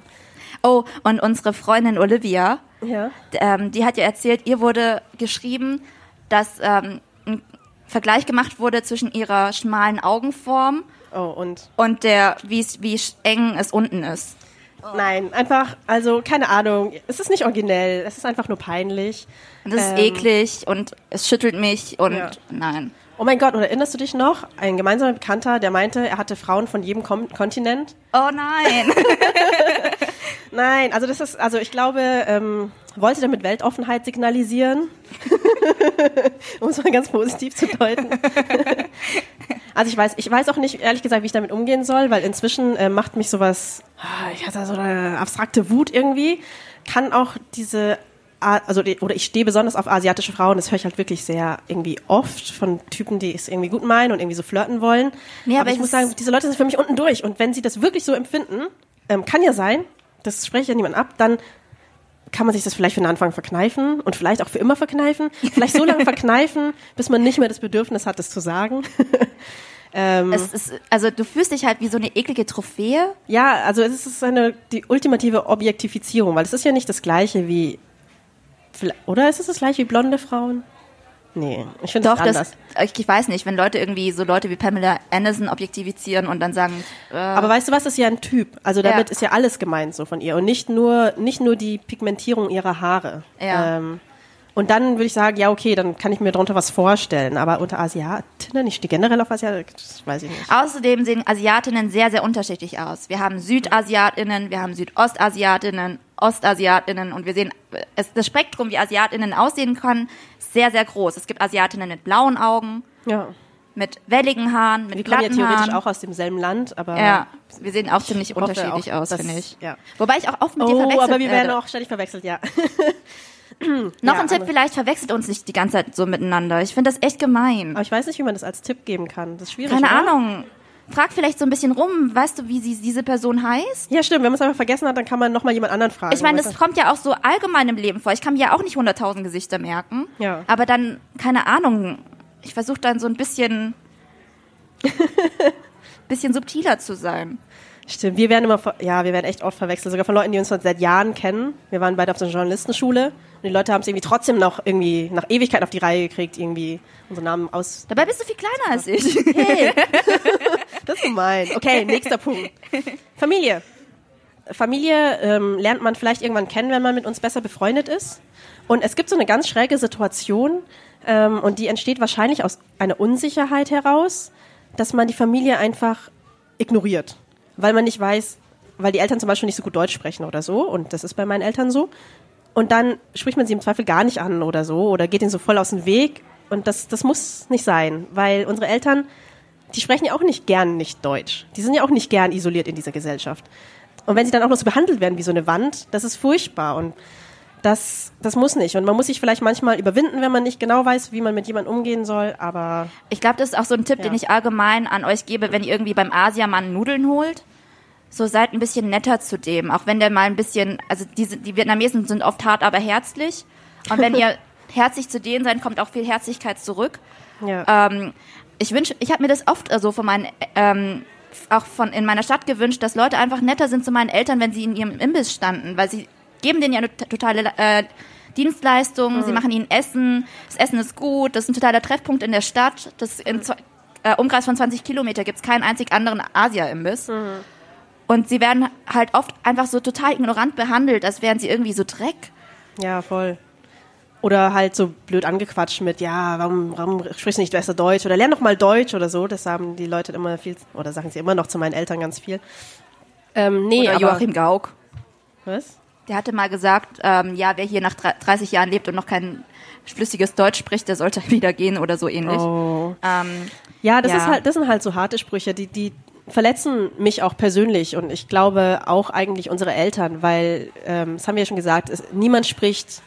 Oh, und unsere Freundin Olivia, Ja. ähm, die hat ja erzählt, ihr wurde geschrieben, dass ähm, ein Vergleich gemacht wurde zwischen ihrer schmalen Augenform Oh, und und der, wie, es- wie eng es unten ist. nein, einfach, also keine Ahnung, es ist nicht originell, es ist einfach nur peinlich. Und ist Ähm, eklig und es schüttelt mich und Ja. nein. Oh mein Gott, und erinnerst du dich noch? Ein gemeinsamer Bekannter, der meinte, er hatte Frauen von jedem Kom Kontinent. Oh nein. Nein, also das ist, also ich glaube, ähm, wollte damit Weltoffenheit signalisieren, um es mal ganz positiv zu deuten. also ich weiß, ich weiß auch nicht, ehrlich gesagt, wie ich damit umgehen soll, weil inzwischen äh, macht mich sowas, ah, ich hatte so eine abstrakte Wut irgendwie, kann auch diese also oder ich stehe besonders auf asiatische Frauen, das höre ich halt wirklich sehr irgendwie oft von Typen, die es irgendwie gut meinen und irgendwie so flirten wollen. Nee, aber, aber ich muss sagen, diese Leute sind für mich unten durch und wenn sie das wirklich so empfinden, ähm, kann ja sein, das spreche ich ja niemand ab, dann kann man sich das vielleicht für den Anfang verkneifen und vielleicht auch für immer verkneifen. Vielleicht so lange verkneifen, bis man nicht mehr das Bedürfnis hat, das zu sagen. ähm, es ist, also du fühlst dich halt wie so eine eklige Trophäe. ja, also es ist eine, die ultimative Objektifizierung, weil es ist ja nicht das Gleiche wie, oder ist es das Gleiche wie blonde Frauen? Nee, ich finde das anders. das, ich, ich weiß nicht, wenn Leute irgendwie so Leute wie Pamela Anderson objektivizieren und dann sagen, äh, Aber weißt du was, das ist ja ein Typ. Also damit Ja. ist ja alles gemeint so von ihr und nicht nur, nicht nur die Pigmentierung ihrer Haare. Ja. Ähm, und dann würde ich sagen, ja okay, dann kann ich mir darunter was vorstellen. Aber unter Asiatinnen, ich stehe generell auf Asiatinnen, das weiß ich nicht. Außerdem sehen Asiatinnen sehr, sehr unterschiedlich aus. Wir haben Südasiatinnen, wir haben Südostasiatinnen, Ostasiatinnen und wir sehen, es, das Spektrum, wie Asiatinnen aussehen können, ist sehr, sehr groß. Es gibt Asiatinnen mit blauen Augen, Ja. mit welligen Haaren, mit Die kommen ja glatten theoretisch Haaren. auch aus demselben Land, aber ja, wir sehen auch ziemlich unterschiedlich auch, aus, finde ich. ja. Wobei ich auch oft mit dir Oh, verwechselt aber wir werden werde. auch ständig verwechselt, ja. Noch Ja, ein Tipp, vielleicht verwechselt uns nicht die ganze Zeit so miteinander. Ich finde das echt gemein. Aber ich weiß nicht, wie man das als Tipp geben kann. Das ist schwierig. Keine oder? Ahnung. Frag vielleicht so ein bisschen rum. Weißt du, wie sie, diese Person heißt? Ja, stimmt. Wenn man es einfach vergessen hat, dann kann man nochmal jemand anderen fragen. Ich meine, das kommt ja auch so allgemein im Leben vor. Ich kann mir ja auch nicht 100.000 Gesichter merken. Ja. Aber dann, keine Ahnung, ich versuche dann so ein bisschen, bisschen subtiler zu sein. Stimmt, wir werden immer, ja, wir werden echt oft verwechselt, sogar von Leuten, die uns schon seit Jahren kennen. Wir waren beide auf der Journalistenschule und die Leute haben es irgendwie trotzdem noch irgendwie nach Ewigkeit auf die Reihe gekriegt, irgendwie unsere Namen aus. Dabei bist du viel kleiner als ich. Hey, das ist gemein. Okay, nächster Punkt. Familie. Familie ähm, lernt man vielleicht irgendwann kennen, wenn man mit uns besser befreundet ist. Und es gibt so eine ganz schräge Situation ähm, und die entsteht wahrscheinlich aus einer Unsicherheit heraus, dass man die Familie einfach ignoriert, weil man nicht weiß, weil die Eltern zum Beispiel nicht so gut Deutsch sprechen oder so. Und das ist bei meinen Eltern so. Und dann spricht man sie im Zweifel gar nicht an oder so oder geht ihnen so voll aus dem Weg. Und das, das muss nicht sein, weil unsere Eltern, die sprechen ja auch nicht gern nicht Deutsch. Die sind ja auch nicht gern isoliert in dieser Gesellschaft. Und wenn sie dann auch noch so behandelt werden wie so eine Wand, das ist furchtbar. Und das, das muss nicht. Und man muss sich vielleicht manchmal überwinden, wenn man nicht genau weiß, wie man mit jemandem umgehen soll, aber. Ich glaube, das ist auch so ein Tipp, Ja. den ich allgemein an euch gebe, wenn ihr irgendwie beim Asiamann Nudeln holt. So seid ein bisschen netter zu dem, auch wenn der mal ein bisschen, also diese, die Vietnamesen sind oft hart, aber herzlich. Und wenn ihr herzlich zu denen seid, kommt auch viel Herzlichkeit zurück. Ja. Ähm, ich wünsche, ich habe mir das oft also von meinen, ähm, auch von in meiner Stadt gewünscht, dass Leute einfach netter sind zu meinen Eltern, wenn sie in ihrem Imbiss standen, weil sie geben denen ja eine totale äh, Dienstleistung, sie machen ihnen Essen, das Essen ist gut, das ist ein totaler Treffpunkt in der Stadt, das in zw- äh, Umkreis von 20 Kilometer gibt es keinen einzig anderen Asia-Imbiss. Und sie werden halt oft einfach so total ignorant behandelt, als wären sie irgendwie so Dreck. Ja, voll. Oder halt so blöd angequatscht mit, ja, warum, warum sprichst du nicht besser Deutsch? Oder lern doch mal Deutsch oder so. Das haben die Leute immer viel, oder sagen sie immer noch zu meinen Eltern ganz viel. Ähm, nee, Oder aber, Joachim Gauck. Was? Der hatte mal gesagt, ähm, ja, wer hier nach dre- 30 Jahren lebt und noch kein flüssiges Deutsch spricht, der sollte wieder gehen oder so ähnlich. Oh. Ähm, Ja, das Ja. ist halt, das sind halt so harte Sprüche, die, die verletzen mich auch persönlich und ich glaube auch eigentlich unsere Eltern, weil, ähm, das haben wir ja schon gesagt, es, niemand spricht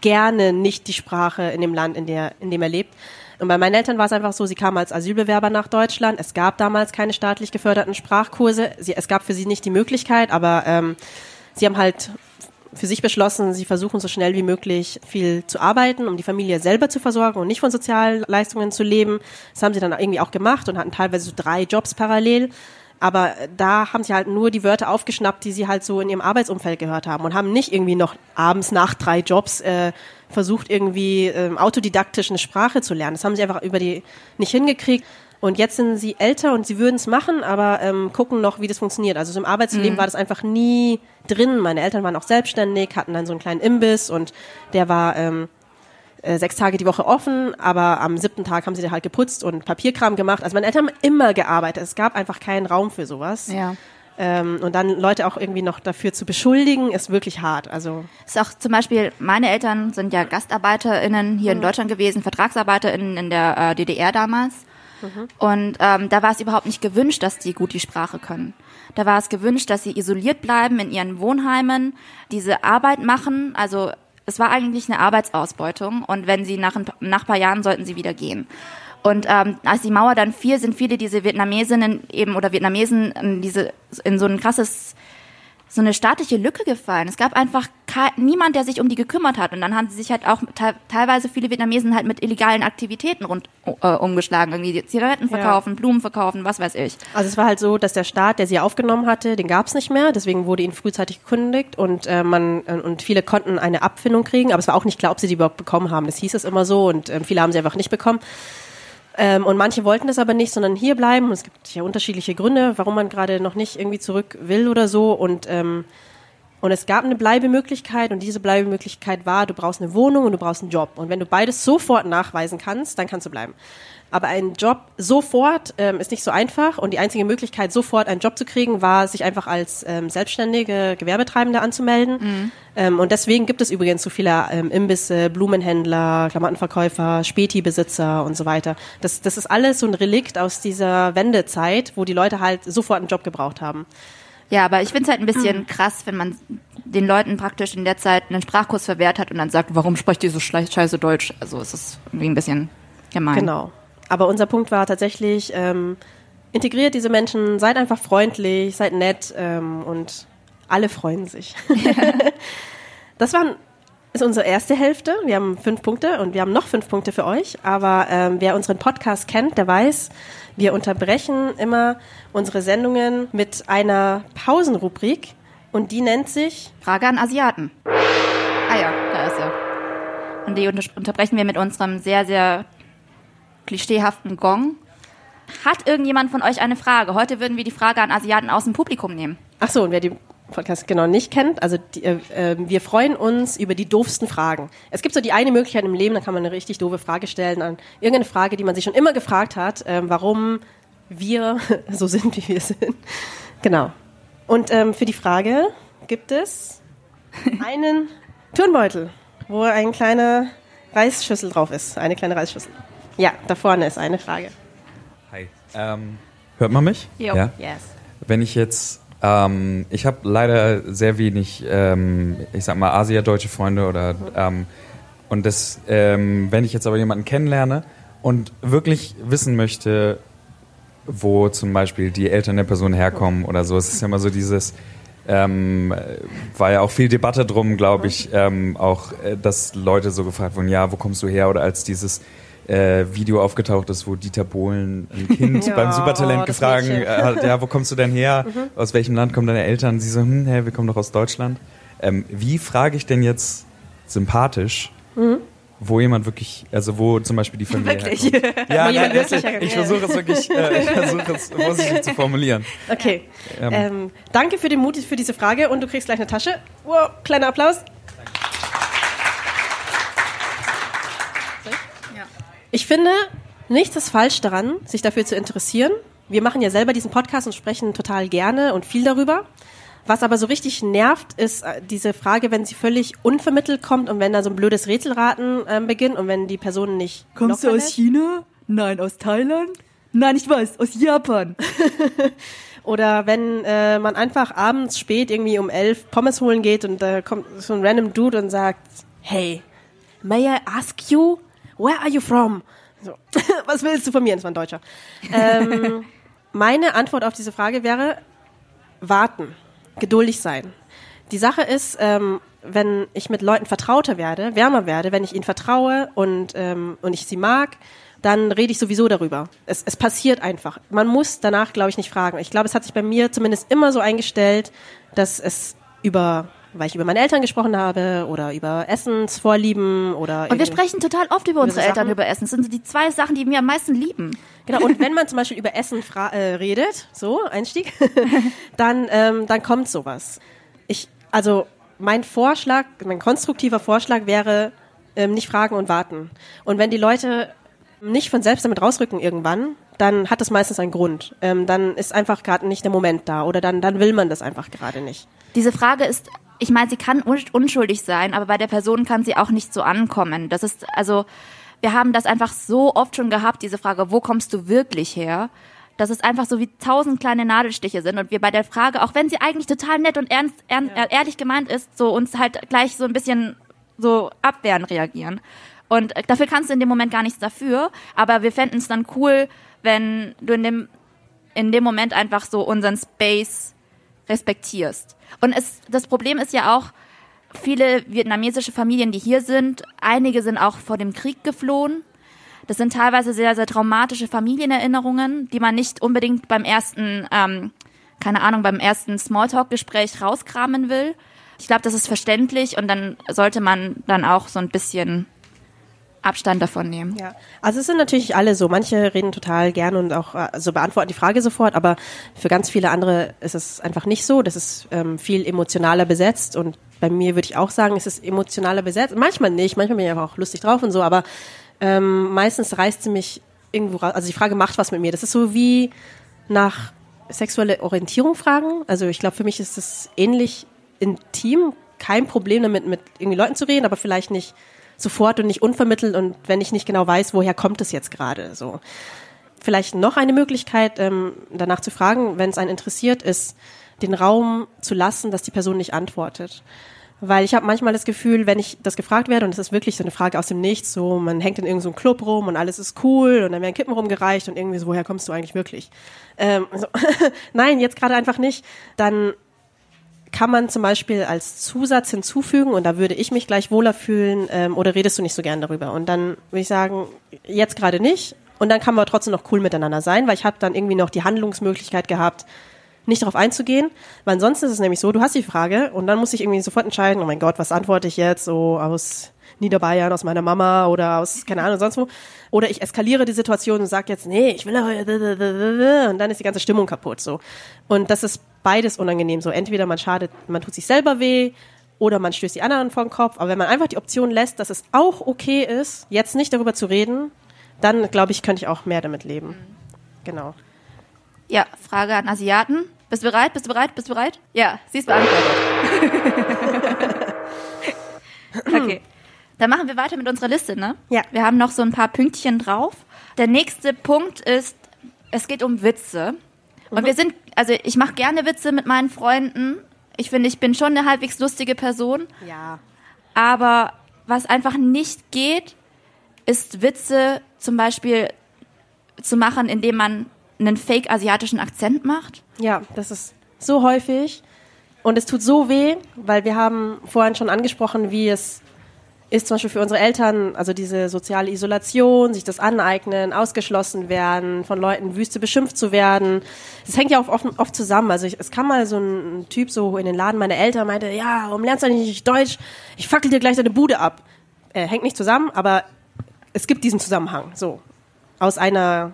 gerne nicht die Sprache in dem Land, in, der, in dem er lebt. Und bei meinen Eltern war es einfach so, sie kamen als Asylbewerber nach Deutschland. Es gab damals keine staatlich geförderten Sprachkurse. Sie, es gab für sie nicht die Möglichkeit, aber ähm, sie haben halt für sich beschlossen, sie versuchen so schnell wie möglich viel zu arbeiten, um die Familie selber zu versorgen und nicht von Sozialleistungen zu leben. Das haben sie dann irgendwie auch gemacht und hatten teilweise so drei Jobs parallel. Aber da haben sie halt nur die Wörter aufgeschnappt, die sie halt so in ihrem Arbeitsumfeld gehört haben und haben nicht irgendwie noch abends nach drei Jobs äh, versucht, irgendwie ähm, autodidaktisch eine Sprache zu lernen. Das haben sie einfach über die nicht hingekriegt. Und jetzt sind sie älter und sie würden es machen, aber ähm, gucken noch, wie das funktioniert. Also so im Arbeitsleben war das einfach nie drin. Meine Eltern waren auch selbstständig, hatten dann so einen kleinen Imbiss und der war ähm, äh, sechs Tage die Woche offen, aber am siebten Tag haben sie da halt geputzt und Papierkram gemacht. Also meine Eltern haben immer gearbeitet. Es gab einfach keinen Raum für sowas. ja. Ähm, und dann Leute auch irgendwie noch dafür zu beschuldigen, ist wirklich hart. Also Ist auch zum Beispiel, meine Eltern sind ja GastarbeiterInnen hier in Deutschland gewesen, VertragsarbeiterInnen in der äh, DDR damals. Und ähm, da war es überhaupt nicht gewünscht, dass die gut die Sprache können. Da war es gewünscht, dass sie isoliert bleiben in ihren Wohnheimen, diese Arbeit machen. Also es war eigentlich eine Arbeitsausbeutung und wenn sie nach ein, nach ein paar Jahren sollten sie wieder gehen. Und ähm, als die Mauer dann fiel, sind viele diese Vietnamesinnen eben oder Vietnamesen in, diese, in so ein krasses so eine staatliche Lücke gefallen. Es gab einfach niemand, der sich um die gekümmert hat. Und dann haben sie sich halt auch te teilweise viele Vietnamesen halt mit illegalen Aktivitäten rund, äh, umgeschlagen. Irgendwie Zigaretten Ja. verkaufen, Blumen verkaufen, was weiß ich. Also es war halt so, dass der Staat, der sie aufgenommen hatte, den gab es nicht mehr, deswegen wurde ihnen frühzeitig gekündigt und äh, man äh, und viele konnten eine Abfindung kriegen, aber es war auch nicht klar, ob sie die überhaupt bekommen haben. Das hieß es immer so und ähm, viele haben sie einfach nicht bekommen. Ähm, und manche wollten das aber nicht, sondern hier bleiben. Und es gibt ja unterschiedliche Gründe, warum man gerade noch nicht irgendwie zurück will oder so. Und ähm, und es gab eine Bleibemöglichkeit und diese Bleibemöglichkeit war, du brauchst eine Wohnung und du brauchst einen Job. Und wenn du beides sofort nachweisen kannst, dann kannst du bleiben. Aber ein Job sofort ähm, ist nicht so einfach und die einzige Möglichkeit, sofort einen Job zu kriegen, war, sich einfach als ähm, selbstständige Gewerbetreibende anzumelden. Ähm, und deswegen gibt es übrigens so viele ähm, Imbisse, Blumenhändler, Klamottenverkäufer, Späti-Besitzer und so weiter. Das, das ist alles so ein Relikt aus dieser Wendezeit, wo die Leute halt sofort einen Job gebraucht haben. Ja, aber ich finde es halt ein bisschen krass, wenn man den Leuten praktisch in der Zeit einen Sprachkurs verwehrt hat und dann sagt, warum sprecht ihr so scheiße Deutsch? Also es ist irgendwie ein bisschen gemein. Genau. Aber unser Punkt war tatsächlich, ähm, integriert diese Menschen, seid einfach freundlich, seid nett ähm, und alle freuen sich. das waren, ist unsere erste Hälfte. Wir haben fünf Punkte und wir haben noch fünf Punkte für euch. Aber ähm, wer unseren Podcast kennt, der weiß, wir unterbrechen immer unsere Sendungen mit einer Pausenrubrik und die nennt sich Frage an Asiaten. Ah ja, da ist er. Und die unter unterbrechen wir mit unserem sehr, sehr klischeehaften Gong. Hat irgendjemand von euch eine Frage? Heute würden wir die Frage an Asiaten aus dem Publikum nehmen. Ach so, und wer die Podcast genau nicht kennt, also die, äh, äh, wir freuen uns über die doofsten Fragen. Es gibt so die eine Möglichkeit im Leben, da kann man eine richtig doofe Frage stellen an irgendeine Frage, die man sich schon immer gefragt hat, ähm, warum wir so sind, wie wir sind. Genau. Und ähm, für die Frage gibt es einen Turnbeutel, wo eine kleine Reisschüssel drauf ist. Eine kleine Reisschüssel. Ja, da vorne ist eine Frage. Hi. Ähm, hört man mich? Jo. Ja? Yes. Wenn ich jetzt, ähm, ich habe leider sehr wenig, ähm, ich sag mal, asiadeutsche Freunde oder, ähm, und das, ähm, wenn ich jetzt aber jemanden kennenlerne und wirklich wissen möchte, wo zum Beispiel die Eltern der Person herkommen oder so, es ist ja immer so dieses, ähm, war ja auch viel Debatte drum, glaube ich, ähm, auch, äh, dass Leute so gefragt wurden, ja, wo kommst du her? Oder als dieses äh, Video aufgetaucht ist, wo Dieter Bohlen ein Kind Ja, beim Supertalent das gefragt hat, ja, wo kommst du denn her? Aus welchem Land kommen deine Eltern? Sie so, hm, hä, wir kommen doch aus Deutschland. Ähm, wie frage ich denn jetzt sympathisch, wo jemand wirklich, also wo zum Beispiel die Familie Wirklich? herkommt? Ja, nein, wirklich ich, herkommt, ich ja. versuche es wirklich, äh, ich versuche es vorsichtig zu formulieren. Okay. Ähm. Ähm, danke für den Mut für diese Frage und du kriegst gleich eine Tasche. Wow, kleiner Applaus. Ich finde, nichts ist falsch daran, sich dafür zu interessieren. Wir machen ja selber diesen Podcast und sprechen total gerne und viel darüber. Was aber so richtig nervt, ist äh, diese Frage, wenn sie völlig unvermittelt kommt und wenn da so ein blödes Rätselraten ähm, beginnt und wenn die Person nicht. Kommst du aus lässt. China? Nein, aus Thailand? Nein, ich weiß, aus Japan. Oder wenn äh, man einfach abends spät irgendwie um elf Pommes holen geht und da kommt so ein random Dude und sagt, hey, may I ask you, where are you from? So, was willst du von mir? Das war ein Deutscher. Ähm, meine Antwort auf diese Frage wäre, warten, geduldig sein. Die Sache ist, ähm, wenn ich mit Leuten vertrauter werde, wärmer werde, wenn ich ihnen vertraue und, ähm, und ich sie mag, dann rede ich sowieso darüber. Es, es passiert einfach. Man muss danach, glaube ich, nicht fragen. Ich glaube, es hat sich bei mir zumindest immer so eingestellt, dass es über, weil ich über meine Eltern gesprochen habe oder über Essensvorlieben oder Und wir sprechen total oft über unsere Sachen. Eltern über Essen. Das sind so die zwei Sachen, die wir am meisten lieben. Genau, und wenn man zum Beispiel über Essen äh, redet, so, Einstieg, dann, ähm, dann kommt sowas. Ich, also mein Vorschlag, mein konstruktiver Vorschlag wäre, ähm, nicht fragen und warten. Und wenn die Leute nicht von selbst damit rausrücken irgendwann, dann hat das meistens einen Grund. Ähm, dann ist einfach gerade nicht der Moment da oder dann, dann will man das einfach gerade nicht. Diese Frage ist, ich meine, sie kann un- unschuldig sein, aber bei der Person kann sie auch nicht so ankommen. Das ist, also, wir haben das einfach so oft schon gehabt, diese Frage, wo kommst du wirklich her? Dass es einfach so wie tausend kleine Nadelstiche sind und wir bei der Frage, auch wenn sie eigentlich total nett und ernst, ern, äh, ehrlich gemeint ist, so uns halt gleich so ein bisschen so abwehren reagieren. Und äh, dafür kannst du in dem Moment gar nichts dafür, aber wir fänden es dann cool, wenn du in dem, in dem Moment einfach so unseren Space respektierst. Und es, das Problem ist ja auch, viele vietnamesische Familien, die hier sind, einige sind auch vor dem Krieg geflohen. Das sind teilweise sehr, sehr traumatische Familienerinnerungen, die man nicht unbedingt beim ersten, ähm, keine Ahnung, beim ersten Smalltalk-Gespräch rauskramen will. Ich glaube, das ist verständlich und dann sollte man dann auch so ein bisschen Abstand davon nehmen. Ja, also es sind natürlich alle so. Manche reden total gern und auch äh, also beantworten die Frage sofort, aber für ganz viele andere ist es einfach nicht so. Das ist ähm, viel emotionaler besetzt und bei mir würde ich auch sagen, es ist emotionaler besetzt. Manchmal nicht, manchmal bin ich einfach auch lustig drauf und so, aber ähm, meistens reißt sie mich irgendwo raus. Also die Frage macht was mit mir. Das ist so wie nach sexuelle Orientierung fragen. Also ich glaube, für mich ist das ähnlich intim. Kein Problem damit, mit irgendwie Leuten zu reden, aber vielleicht nicht sofort und nicht unvermittelt und wenn ich nicht genau weiß, woher kommt es jetzt gerade. So. Vielleicht noch eine Möglichkeit, ähm, danach zu fragen, wenn es einen interessiert, ist, den Raum zu lassen, dass die Person nicht antwortet. Weil ich habe manchmal das Gefühl, wenn ich das gefragt werde, und es ist wirklich so eine Frage aus dem Nichts, so man hängt in irgendeinem Club rum und alles ist cool und dann werden Kippen rumgereicht und irgendwie so, woher kommst du eigentlich wirklich? Ähm, so, Nein, jetzt gerade einfach nicht. Dann kann man zum Beispiel als Zusatz hinzufügen und da würde ich mich gleich wohler fühlen ähm, oder redest du nicht so gern darüber? Und dann würde ich sagen, jetzt gerade nicht und dann kann man trotzdem noch cool miteinander sein, weil ich habe dann irgendwie noch die Handlungsmöglichkeit gehabt, nicht darauf einzugehen, weil ansonsten ist es nämlich so, du hast die Frage und dann muss ich irgendwie sofort entscheiden, oh mein Gott, was antworte ich jetzt so aus Niederbayern, aus meiner Mama oder aus, keine Ahnung, sonst wo. Oder ich eskaliere die Situation und sage jetzt, nee, ich will aber, und dann ist die ganze Stimmung kaputt, so. Und das ist beides unangenehm, so. Entweder man schadet, man tut sich selber weh, oder man stößt die anderen vor den Kopf. Aber wenn man einfach die Option lässt, dass es auch okay ist, jetzt nicht darüber zu reden, dann, glaube ich, könnte ich auch mehr damit leben. Genau. Ja, Frage an Asiaten. Bist du bereit? Bist du bereit? Bist du bereit? Ja, sie ist beantwortet. okay. Dann machen wir weiter mit unserer Liste, ne? Ja. Wir haben noch so ein paar Pünktchen drauf. Der nächste Punkt ist, es geht um Witze. Und wir sind, also ich mache gerne Witze mit meinen Freunden. Ich finde, ich bin schon eine halbwegs lustige Person. Ja. Aber was einfach nicht geht, ist Witze zum Beispiel zu machen, indem man einen fake asiatischen Akzent macht. Ja, das ist so häufig und es tut so weh, weil wir haben vorhin schon angesprochen, wie es ist zum Beispiel für unsere Eltern, also diese soziale Isolation, sich das aneignen, ausgeschlossen werden, von Leuten wüste beschimpft zu werden. Das hängt ja auch oft, oft zusammen. Also ich, es kam mal so ein Typ so in den Laden meiner Eltern meinte, ja, warum lernst du nicht Deutsch? Ich fackel dir gleich deine Bude ab. Äh, hängt nicht zusammen, aber es gibt diesen Zusammenhang, so, aus einer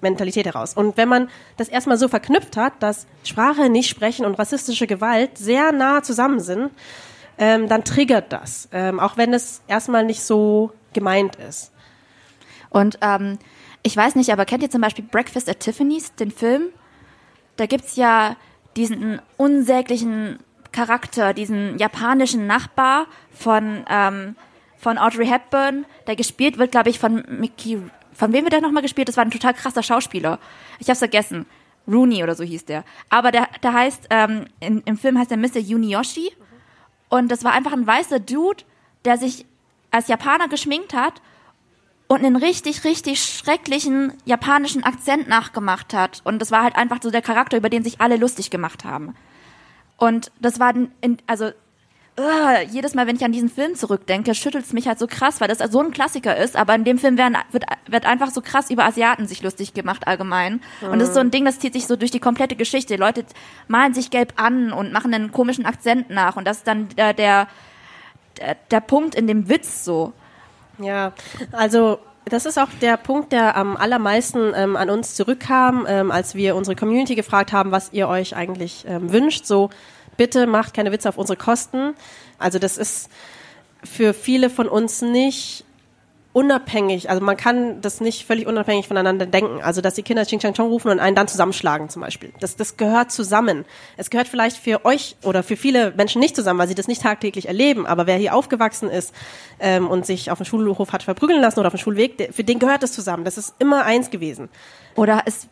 Mentalität heraus. Und wenn man das erstmal so verknüpft hat, dass Sprache, nicht sprechen und rassistische Gewalt sehr nah zusammen sind, ähm, dann triggert das, ähm, auch wenn es erstmal nicht so gemeint ist. Und ähm, ich weiß nicht, aber kennt ihr zum Beispiel Breakfast at Tiffany's, den Film? Da gibt's ja diesen unsäglichen Charakter, diesen japanischen Nachbar von, ähm, von Audrey Hepburn, der gespielt wird, glaube ich, von Mickey. Von wem wird der nochmal gespielt? Das war ein total krasser Schauspieler. Ich hab's vergessen. Rooney oder so hieß der. Aber der, der heißt, ähm, in, im Film heißt er Mr. Yuniyoshi. Und das war einfach ein weißer Dude, der sich als Japaner geschminkt hat und einen richtig, richtig schrecklichen japanischen Akzent nachgemacht hat. Und das war halt einfach so der Charakter, über den sich alle lustig gemacht haben. Und das war, in, also uh, jedes Mal, wenn ich an diesen Film zurückdenke, schüttelt es mich halt so krass, weil das so ein Klassiker ist. Aber in dem Film werden, wird, wird einfach so krass über Asiaten sich lustig gemacht allgemein. Und das ist so ein Ding, das zieht sich so durch die komplette Geschichte. Leute malen sich gelb an und machen einen komischen Akzent nach. Und das ist dann der, der, der, der Punkt in dem Witz so. Ja, also das ist auch der Punkt, der am allermeisten ähm, an uns zurückkam, ähm, als wir unsere Community gefragt haben, was ihr euch eigentlich ähm, wünscht. So, bitte macht keine Witze auf unsere Kosten. Also das ist für viele von uns nicht unabhängig, also man kann das nicht völlig unabhängig voneinander denken. Also dass die Kinder Ching Chang Chong rufen und einen dann zusammenschlagen zum Beispiel. Das, das gehört zusammen. Es gehört vielleicht für euch oder für viele Menschen nicht zusammen, weil sie das nicht tagtäglich erleben. Aber wer hier aufgewachsen ist ähm, und sich auf dem Schulhof hat verprügeln lassen oder auf dem Schulweg, der, für den gehört das zusammen. Das ist immer eins gewesen. Oder es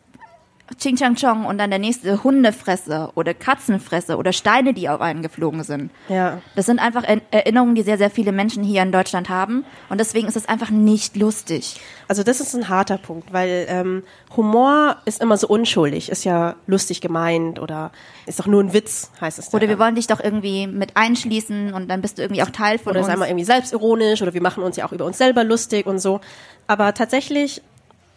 Ching Chang Chong und dann der nächste Hundefresse oder Katzenfresse oder Steine, die auf einen geflogen sind. Ja. Das sind einfach Er- Erinnerungen, die sehr, sehr viele Menschen hier in Deutschland haben. Und deswegen ist es einfach nicht lustig. Also das ist ein harter Punkt, weil ähm, Humor ist immer so unschuldig, ist ja lustig gemeint oder ist doch nur ein Witz, heißt es. Oder ja. wir wollen dich doch irgendwie mit einschließen und dann bist du irgendwie auch Teil von oder uns. einmal irgendwie selbstironisch oder wir machen uns ja auch über uns selber lustig und so. Aber tatsächlich,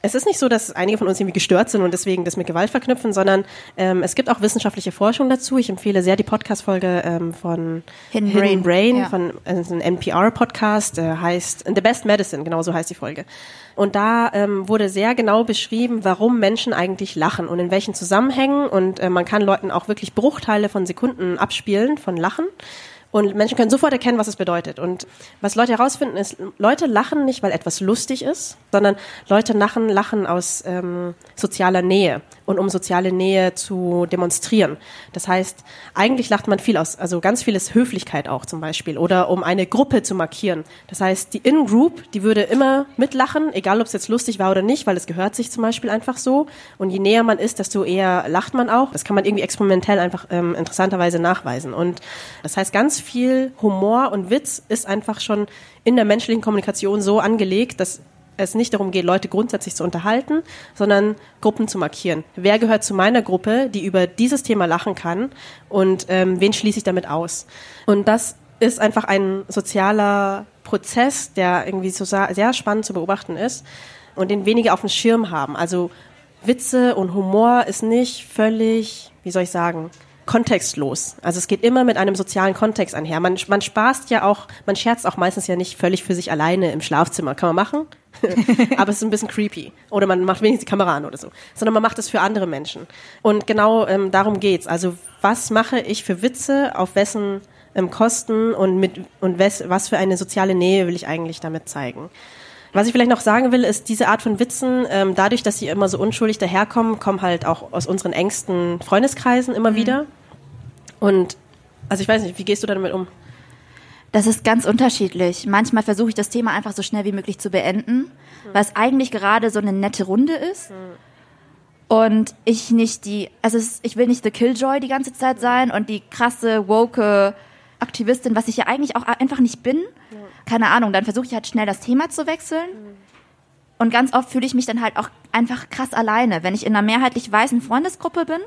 es ist nicht so, dass einige von uns irgendwie gestört sind und deswegen das mit Gewalt verknüpfen, sondern ähm, es gibt auch wissenschaftliche Forschung dazu. Ich empfehle sehr die Podcast-Folge ähm, von Hidden Brain, ja. von ist ein NPR-Podcast, äh, heißt The Best Medicine, genau so heißt die Folge. Und da ähm, wurde sehr genau beschrieben, warum Menschen eigentlich lachen und in welchen Zusammenhängen. Und äh, man kann Leuten auch wirklich Bruchteile von Sekunden abspielen von Lachen. Und Menschen können sofort erkennen, was es bedeutet. Und was Leute herausfinden, ist, Leute lachen nicht, weil etwas lustig ist, sondern Leute lachen, lachen aus ähm, sozialer Nähe und um soziale Nähe zu demonstrieren. Das heißt, eigentlich lacht man viel aus, also ganz viel ist Höflichkeit auch zum Beispiel oder um eine Gruppe zu markieren. Das heißt, die In-Group, die würde immer mitlachen, egal ob es jetzt lustig war oder nicht, weil es gehört sich zum Beispiel einfach so. Und je näher man ist, desto eher lacht man auch. Das kann man irgendwie experimentell einfach ähm, interessanterweise nachweisen. Und das heißt, ganz viel Humor und Witz ist einfach schon in der menschlichen Kommunikation so angelegt, dass es nicht darum geht, Leute grundsätzlich zu unterhalten, sondern Gruppen zu markieren. Wer gehört zu meiner Gruppe, die über dieses Thema lachen kann und ähm, wen schließe ich damit aus? Und das ist einfach ein sozialer Prozess, der irgendwie so sehr spannend zu beobachten ist und den wenige auf dem Schirm haben. Also Witze und Humor ist nicht völlig, wie soll ich sagen, kontextlos. Also es geht immer mit einem sozialen Kontext einher. Man, man spaßt ja auch, man scherzt auch meistens ja nicht völlig für sich alleine im Schlafzimmer. Kann man machen, aber es ist ein bisschen creepy. Oder man macht wenigstens die Kamera an oder so. Sondern man macht es für andere Menschen. Und genau ähm, darum geht's. Also was mache ich für Witze, auf wessen ähm, Kosten und mit und wes, was für eine soziale Nähe will ich eigentlich damit zeigen? Was ich vielleicht noch sagen will, ist, diese Art von Witzen, ähm, dadurch, dass sie immer so unschuldig daherkommen, kommen halt auch aus unseren engsten Freundeskreisen immer wieder. Und also ich weiß nicht, wie gehst du damit um? Das ist ganz unterschiedlich. Manchmal versuche ich das Thema einfach so schnell wie möglich zu beenden, weil es eigentlich gerade so eine nette Runde ist. Und ich nicht die, also ich will nicht the Killjoy die ganze Zeit sein und die krasse, woke Aktivistin, was ich ja eigentlich auch einfach nicht bin. Keine Ahnung, dann versuche ich halt schnell das Thema zu wechseln. Und ganz oft fühle ich mich dann halt auch einfach krass alleine, wenn ich in einer mehrheitlich weißen Freundesgruppe bin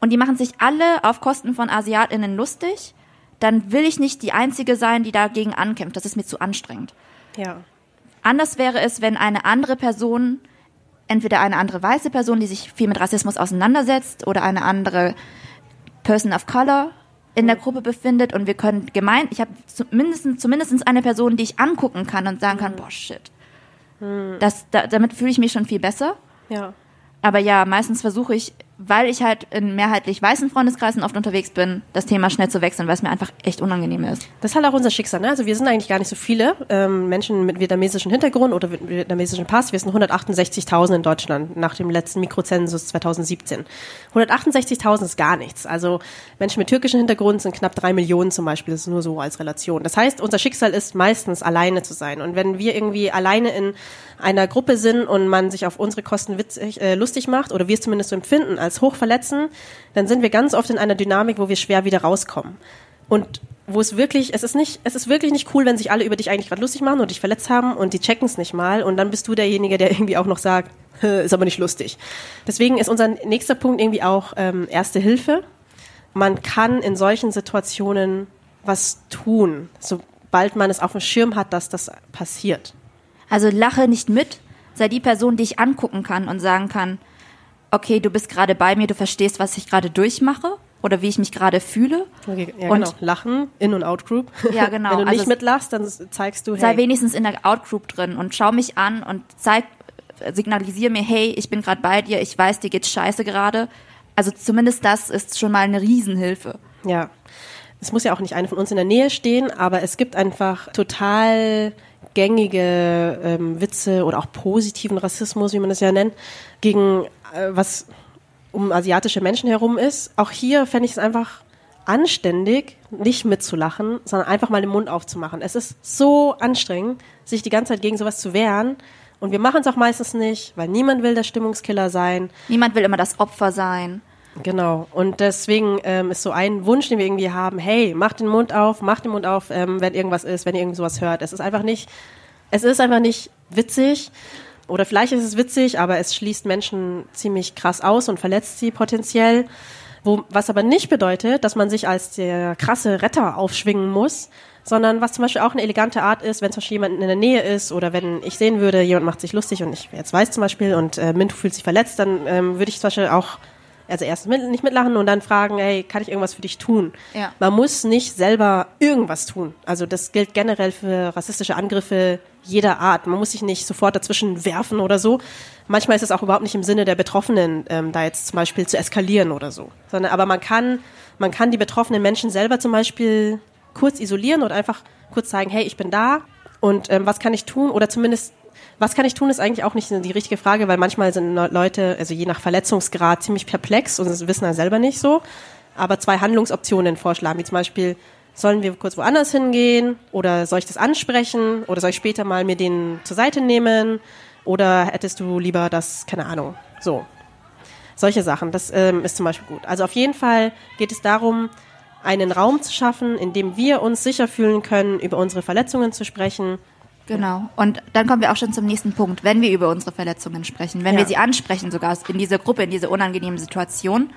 und die machen sich alle auf Kosten von AsiatInnen lustig, dann will ich nicht die Einzige sein, die dagegen ankämpft. Das ist mir zu anstrengend. Ja. Anders wäre es, wenn eine andere Person, entweder eine andere weiße Person, die sich viel mit Rassismus auseinandersetzt, oder eine andere Person of Color in der Gruppe befindet und wir können gemein, ich habe zumindest, zumindest eine Person, die ich angucken kann und sagen kann, boah, shit. Das, da, damit fühle ich mich schon viel besser. Ja. Aber ja, meistens versuche ich, weil ich halt in mehrheitlich weißen Freundeskreisen oft unterwegs bin, das Thema schnell zu wechseln, weil es mir einfach echt unangenehm ist. Das ist halt auch unser Schicksal. Ne? Also wir sind eigentlich gar nicht so viele ähm, Menschen mit vietnamesischem Hintergrund oder mit vietnamesischem Pass. Wir sind 168.000 in Deutschland nach dem letzten Mikrozensus 2017. 168.000 ist gar nichts. Also Menschen mit türkischem Hintergrund sind knapp drei Millionen zum Beispiel. Das ist nur so als Relation. Das heißt, unser Schicksal ist meistens alleine zu sein. Und wenn wir irgendwie alleine in einer Gruppe sind und man sich auf unsere Kosten witzig, äh, lustig macht oder wir es zumindest so empfinden als hochverletzen, dann sind wir ganz oft in einer Dynamik, wo wir schwer wieder rauskommen. Und wo es wirklich, es ist nicht, es ist wirklich nicht cool, wenn sich alle über dich eigentlich gerade lustig machen und dich verletzt haben und die checken es nicht mal und dann bist du derjenige, der irgendwie auch noch sagt, ist aber nicht lustig. Deswegen ist unser nächster Punkt irgendwie auch ähm, Erste Hilfe. Man kann in solchen Situationen was tun, sobald man es auf dem Schirm hat, dass das passiert. Also lache nicht mit, sei die Person, die ich angucken kann und sagen kann, okay, du bist gerade bei mir, du verstehst, was ich gerade durchmache oder wie ich mich gerade fühle. Okay, ja, Und- genau. Lachen, In- und Out-Group. Ja, genau. Wenn du nicht Also- mitlachst, dann zeigst du, hey, Sei wenigstens in der Outgroup drin und schau mich an und zeig, signalisier mir, hey, ich bin gerade bei dir, ich weiß, dir geht's scheiße gerade. Also zumindest das ist schon mal eine Riesenhilfe. Ja. Es muss ja auch nicht eine von uns in der Nähe stehen, aber es gibt einfach total gängige ähm, Witze oder auch positiven Rassismus, wie man das ja nennt, gegen was um asiatische Menschen herum ist. Auch hier fände ich es einfach anständig, nicht mitzulachen, sondern einfach mal den Mund aufzumachen. Es ist so anstrengend, sich die ganze Zeit gegen sowas zu wehren. Und wir machen es auch meistens nicht, weil niemand will der Stimmungskiller sein. Niemand will immer das Opfer sein. Genau. Und deswegen ähm, ist so ein Wunsch, den wir irgendwie haben, hey, mach den Mund auf, mach den Mund auf, ähm, wenn irgendwas ist, wenn ihr irgend sowas hört. Es ist einfach nicht, es ist einfach nicht witzig. Oder vielleicht ist es witzig, aber es schließt Menschen ziemlich krass aus und verletzt sie potenziell. Wo, was aber nicht bedeutet, dass man sich als der krasse Retter aufschwingen muss, sondern was zum Beispiel auch eine elegante Art ist, wenn zum Beispiel jemand in der Nähe ist oder wenn ich sehen würde, jemand macht sich lustig und ich jetzt weiß zum Beispiel und äh, Mintu fühlt sich verletzt, dann ähm, würde ich zum Beispiel auch also erst mit, nicht mitlachen und dann fragen, hey, kann ich irgendwas für dich tun? Ja. Man muss nicht selber irgendwas tun. Also das gilt generell für rassistische Angriffe jeder Art. Man muss sich nicht sofort dazwischen werfen oder so. Manchmal ist es auch überhaupt nicht im Sinne der Betroffenen, ähm, da jetzt zum Beispiel zu eskalieren oder so. Sondern, aber man kann, man kann die betroffenen Menschen selber zum Beispiel kurz isolieren und einfach kurz zeigen, hey, ich bin da und ähm, was kann ich tun? Oder zumindest was kann ich tun, ist eigentlich auch nicht die richtige Frage, weil manchmal sind Leute, also je nach Verletzungsgrad, ziemlich perplex und wissen dann selber nicht so. Aber zwei Handlungsoptionen vorschlagen, wie zum Beispiel, sollen wir kurz woanders hingehen oder soll ich das ansprechen oder soll ich später mal mir den zur Seite nehmen oder hättest du lieber das, keine Ahnung, so. Solche Sachen, das ähm, ist zum Beispiel gut. Also auf jeden Fall geht es darum, einen Raum zu schaffen, in dem wir uns sicher fühlen können, über unsere Verletzungen zu sprechen, Genau. Und dann kommen wir auch schon zum nächsten Punkt. Wenn wir über unsere Verletzungen sprechen, wenn Ja. wir sie ansprechen, sogar in dieser Gruppe, in dieser unangenehmen Situation,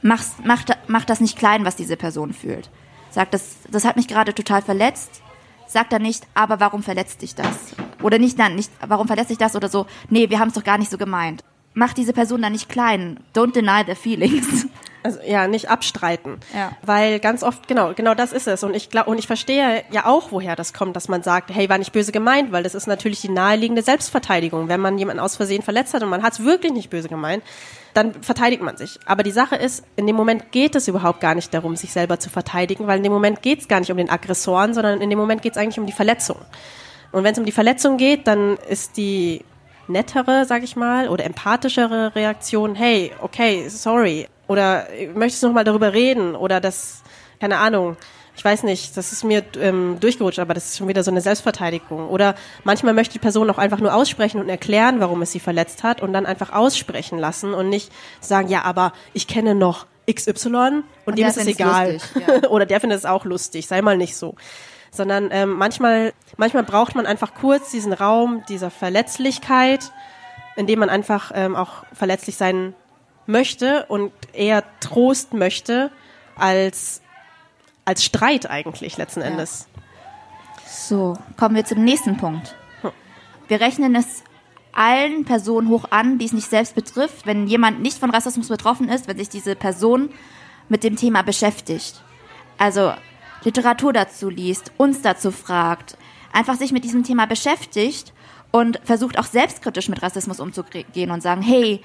mach, da- mach das nicht klein, was diese Person fühlt. Sag, das, das hat mich gerade total verletzt. Sag dann nicht, aber warum verletzt dich das? Oder nicht, nein, nicht, warum verletzt dich das oder so. Nee, wir haben es doch gar nicht so gemeint. Mach diese Person dann nicht klein. Don't deny their feelings. Also ja, nicht abstreiten. Ja. Weil ganz oft, genau, genau das ist es. Und ich glaube, und ich verstehe ja auch, woher das kommt, dass man sagt, hey, war nicht böse gemeint, weil das ist natürlich die naheliegende Selbstverteidigung. Wenn man jemanden aus Versehen verletzt hat und man hat es wirklich nicht böse gemeint, dann verteidigt man sich. Aber die Sache ist, in dem Moment geht es überhaupt gar nicht darum, sich selber zu verteidigen, weil in dem Moment geht es gar nicht um den Aggressoren, sondern in dem Moment geht es eigentlich um die Verletzung. Und wenn es um die Verletzung geht, dann ist die nettere, sag ich mal, oder empathischere Reaktion, hey, okay, sorry. Oder möchtest du noch mal darüber reden? Oder das, keine Ahnung, ich weiß nicht, das ist mir ähm, durchgerutscht, aber das ist schon wieder so eine Selbstverteidigung. Oder manchmal möchte die Person auch einfach nur aussprechen und erklären, warum es sie verletzt hat und dann einfach aussprechen lassen und nicht sagen, ja, aber ich kenne noch XY und, und dem ist es egal. Lustig, ja. Oder der findet es auch lustig, sei mal nicht so. Sondern ähm, manchmal, manchmal braucht man einfach kurz diesen Raum dieser Verletzlichkeit, in dem man einfach ähm, auch verletzlich sein möchte und eher Trost möchte als als Streit eigentlich letzten Endes. So, kommen wir zum nächsten Punkt. Wir rechnen es allen Personen hoch an, die es nicht selbst betrifft, wenn jemand nicht von Rassismus betroffen ist, wenn sich diese Person mit dem Thema beschäftigt. Also Literatur dazu liest, uns dazu fragt, einfach sich mit diesem Thema beschäftigt und versucht auch selbstkritisch mit Rassismus umzugehen und sagen, hey,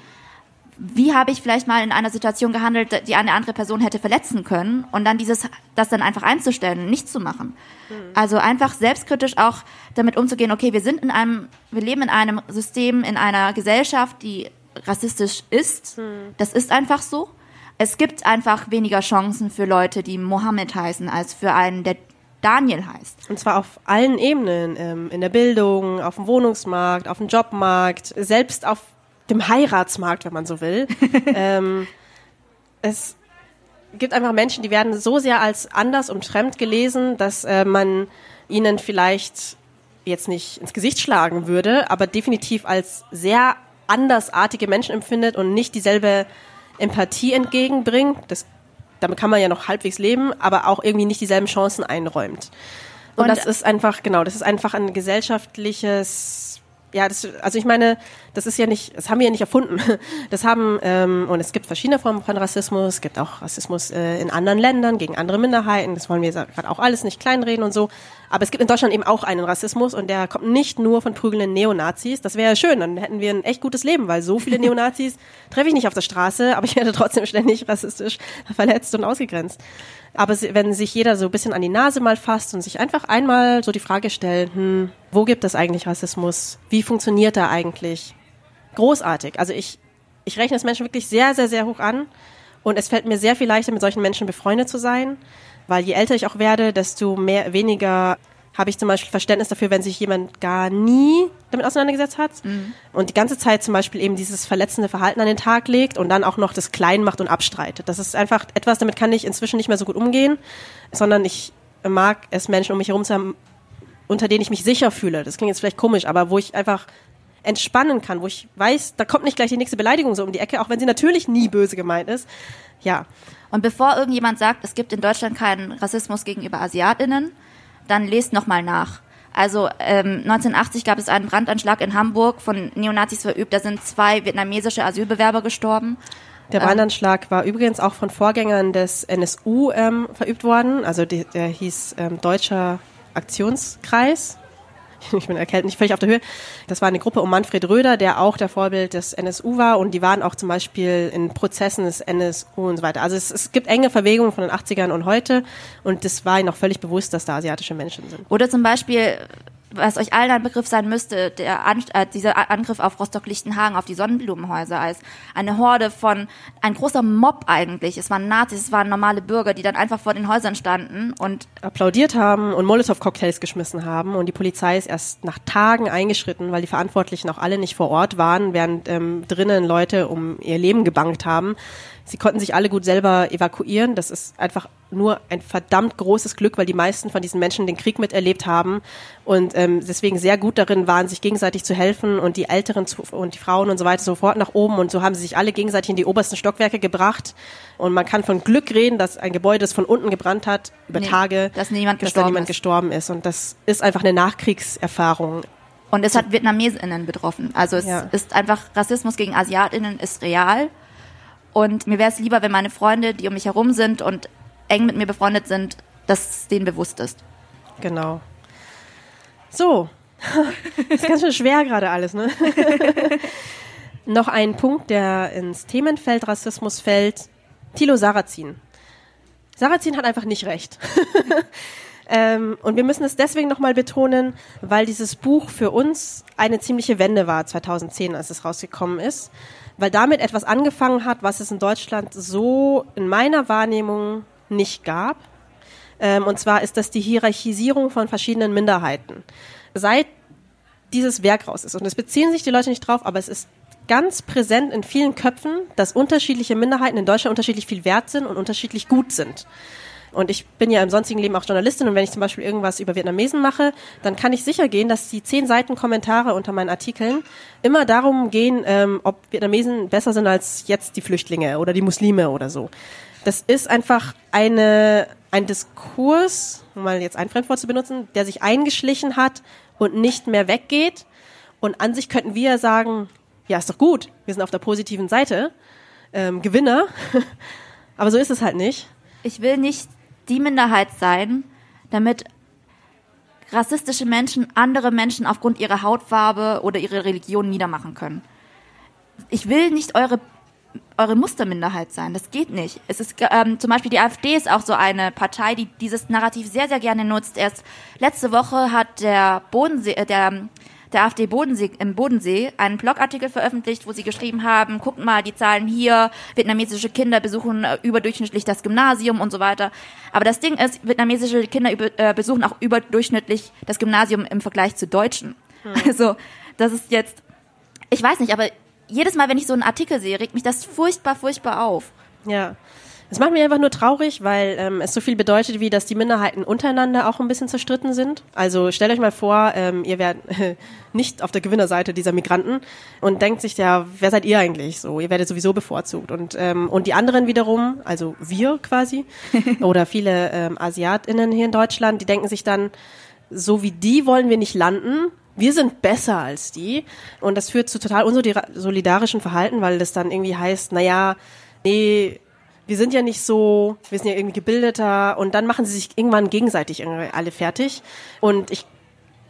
wie habe ich vielleicht mal in einer Situation gehandelt, die eine andere Person hätte verletzen können und dann dieses, das dann einfach einzustellen, nicht zu machen. Mhm. Also einfach selbstkritisch auch damit umzugehen, okay, wir sind in einem, wir leben in einem System, in einer Gesellschaft, die rassistisch ist. Mhm. Das ist einfach so. Es gibt einfach weniger Chancen für Leute, die Mohammed heißen, als für einen, der Daniel heißt. Und zwar auf allen Ebenen, ähm, in der Bildung, auf dem Wohnungsmarkt, auf dem Jobmarkt, selbst auf dem Heiratsmarkt, wenn man so will. ähm, es gibt einfach Menschen, die werden so sehr als anders und fremd gelesen, dass äh, man ihnen vielleicht jetzt nicht ins Gesicht schlagen würde, aber definitiv als sehr andersartige Menschen empfindet und nicht dieselbe Empathie entgegenbringt. Das, damit kann man ja noch halbwegs leben, aber auch irgendwie nicht dieselben Chancen einräumt. Und, und das ist einfach, genau, das ist einfach ein gesellschaftliches ja, das, also ich meine, das ist ja nicht, das haben wir ja nicht erfunden. Das haben, ähm, und es gibt verschiedene Formen von Rassismus, es gibt auch Rassismus äh, in anderen Ländern gegen andere Minderheiten, das wollen wir gerade auch alles nicht kleinreden und so. Aber es gibt in Deutschland eben auch einen Rassismus und der kommt nicht nur von prügelnden Neonazis. Das wäre ja schön, dann hätten wir ein echt gutes Leben, weil so viele Neonazis treffe ich nicht auf der Straße, aber ich werde trotzdem ständig rassistisch verletzt und ausgegrenzt. Aber wenn sich jeder so ein bisschen an die Nase mal fasst und sich einfach einmal so die Frage stellt, hm, wo gibt es eigentlich Rassismus? Wie funktioniert er eigentlich? Großartig. Also ich, ich rechne es Menschen wirklich sehr, sehr, sehr hoch an. Und es fällt mir sehr viel leichter, mit solchen Menschen befreundet zu sein, weil je älter ich auch werde, desto mehr, weniger habe ich zum Beispiel Verständnis dafür, wenn sich jemand gar nie damit auseinandergesetzt hat mhm. und die ganze Zeit zum Beispiel eben dieses verletzende Verhalten an den Tag legt und dann auch noch das klein macht und abstreitet. Das ist einfach etwas, damit kann ich inzwischen nicht mehr so gut umgehen, sondern ich mag es, Menschen um mich herum zu haben, unter denen ich mich sicher fühle. Das klingt jetzt vielleicht komisch, aber wo ich einfach entspannen kann, wo ich weiß, da kommt nicht gleich die nächste Beleidigung so um die Ecke, auch wenn sie natürlich nie böse gemeint ist. Ja. Und bevor irgendjemand sagt, es gibt in Deutschland keinen Rassismus gegenüber AsiatInnen, dann lest nochmal nach. Also ähm, 1980 gab es einen Brandanschlag in Hamburg von Neonazis verübt. Da sind zwei vietnamesische Asylbewerber gestorben. Der Brandanschlag war übrigens auch von Vorgängern des NSU ähm, verübt worden. Also die, der hieß ähm, Deutscher Aktionskreis ich bin erkältet, nicht völlig auf der Höhe. Das war eine Gruppe um Manfred Röder, der auch der Vorbild des NSU war und die waren auch zum Beispiel in Prozessen des NSU und so weiter. Also es, es gibt enge Verwegungen von den 80ern und heute und das war ihnen auch völlig bewusst, dass da asiatische Menschen sind. Oder zum Beispiel was euch allen ein Begriff sein müsste, der An äh, dieser Angriff auf Rostock-Lichtenhagen, auf die Sonnenblumenhäuser, als eine Horde von, ein großer Mob eigentlich. Es waren Nazis, es waren normale Bürger, die dann einfach vor den Häusern standen und applaudiert haben und Molotow-Cocktails geschmissen haben. Und die Polizei ist erst nach Tagen eingeschritten, weil die Verantwortlichen auch alle nicht vor Ort waren, während ähm, drinnen Leute um ihr Leben gebankt haben. Sie konnten sich alle gut selber evakuieren. Das ist einfach nur ein verdammt großes Glück, weil die meisten von diesen Menschen den Krieg miterlebt haben und ähm, deswegen sehr gut darin waren, sich gegenseitig zu helfen und die Älteren zu, und die Frauen und so weiter sofort nach oben und so haben sie sich alle gegenseitig in die obersten Stockwerke gebracht und man kann von Glück reden, dass ein Gebäude, das von unten gebrannt hat, über nee, Tage, dass niemand, dass gestorben, da niemand ist. gestorben ist und das ist einfach eine Nachkriegserfahrung. Und es hat VietnamesInnen betroffen. Also es ja. ist einfach, Rassismus gegen AsiatInnen ist real und mir wäre es lieber, wenn meine Freunde, die um mich herum sind und eng mit mir befreundet sind, dass es denen bewusst ist. Genau. So. ist ganz schön schwer gerade alles, ne? Noch ein Punkt, der ins Themenfeld Rassismus fällt. Thilo Sarrazin. Sarrazin hat einfach nicht recht. Ähm, und wir müssen es deswegen nochmal betonen, weil dieses Buch für uns eine ziemliche Wende war 2010, als es rausgekommen ist. Weil damit etwas angefangen hat, was es in Deutschland so in meiner Wahrnehmung nicht gab. Ähm, und zwar ist das die Hierarchisierung von verschiedenen Minderheiten. Seit dieses Werk raus ist, und es beziehen sich die Leute nicht drauf, aber es ist ganz präsent in vielen Köpfen, dass unterschiedliche Minderheiten in Deutschland unterschiedlich viel wert sind und unterschiedlich gut sind. Und ich bin ja im sonstigen Leben auch Journalistin und wenn ich zum Beispiel irgendwas über Vietnamesen mache, dann kann ich sicher gehen, dass die zehn Seiten Kommentare unter meinen Artikeln immer darum gehen, ähm, ob Vietnamesen besser sind als jetzt die Flüchtlinge oder die Muslime oder so. Das ist einfach eine, ein Diskurs, um mal jetzt ein Fremdwort zu benutzen, der sich eingeschlichen hat und nicht mehr weggeht. Und an sich könnten wir sagen, ja, ist doch gut, wir sind auf der positiven Seite, ähm, Gewinner. Aber so ist es halt nicht. Ich will nicht die Minderheit sein, damit rassistische Menschen andere Menschen aufgrund ihrer Hautfarbe oder ihrer Religion niedermachen können. Ich will nicht eure eure Musterminderheit sein. Das geht nicht. Es ist ähm, zum Beispiel die AfD ist auch so eine Partei, die dieses Narrativ sehr sehr gerne nutzt. Erst letzte Woche hat der Bodensee, äh, der der AfD Bodensee, im Bodensee einen Blogartikel veröffentlicht, wo sie geschrieben haben, guckt mal die Zahlen hier, vietnamesische Kinder besuchen äh, überdurchschnittlich das Gymnasium und so weiter. Aber das Ding ist, vietnamesische Kinder über, äh, besuchen auch überdurchschnittlich das Gymnasium im Vergleich zu Deutschen. Hm. Also, das ist jetzt, ich weiß nicht, aber jedes Mal, wenn ich so einen Artikel sehe, regt mich das furchtbar, furchtbar auf. Ja. Es macht mich einfach nur traurig, weil ähm, es so viel bedeutet, wie dass die Minderheiten untereinander auch ein bisschen zerstritten sind. Also stellt euch mal vor, ähm, ihr werdet äh, nicht auf der Gewinnerseite dieser Migranten und denkt sich ja, wer seid ihr eigentlich? So, ihr werdet sowieso bevorzugt. Und, ähm, und die anderen wiederum, also wir quasi, oder viele ähm, AsiatInnen hier in Deutschland, die denken sich dann, so wie die wollen wir nicht landen, wir sind besser als die. Und das führt zu total unsolidarischen Verhalten, weil das dann irgendwie heißt, naja, nee, wir sind ja nicht so, wir sind ja irgendwie gebildeter und dann machen sie sich irgendwann gegenseitig alle fertig. Und ich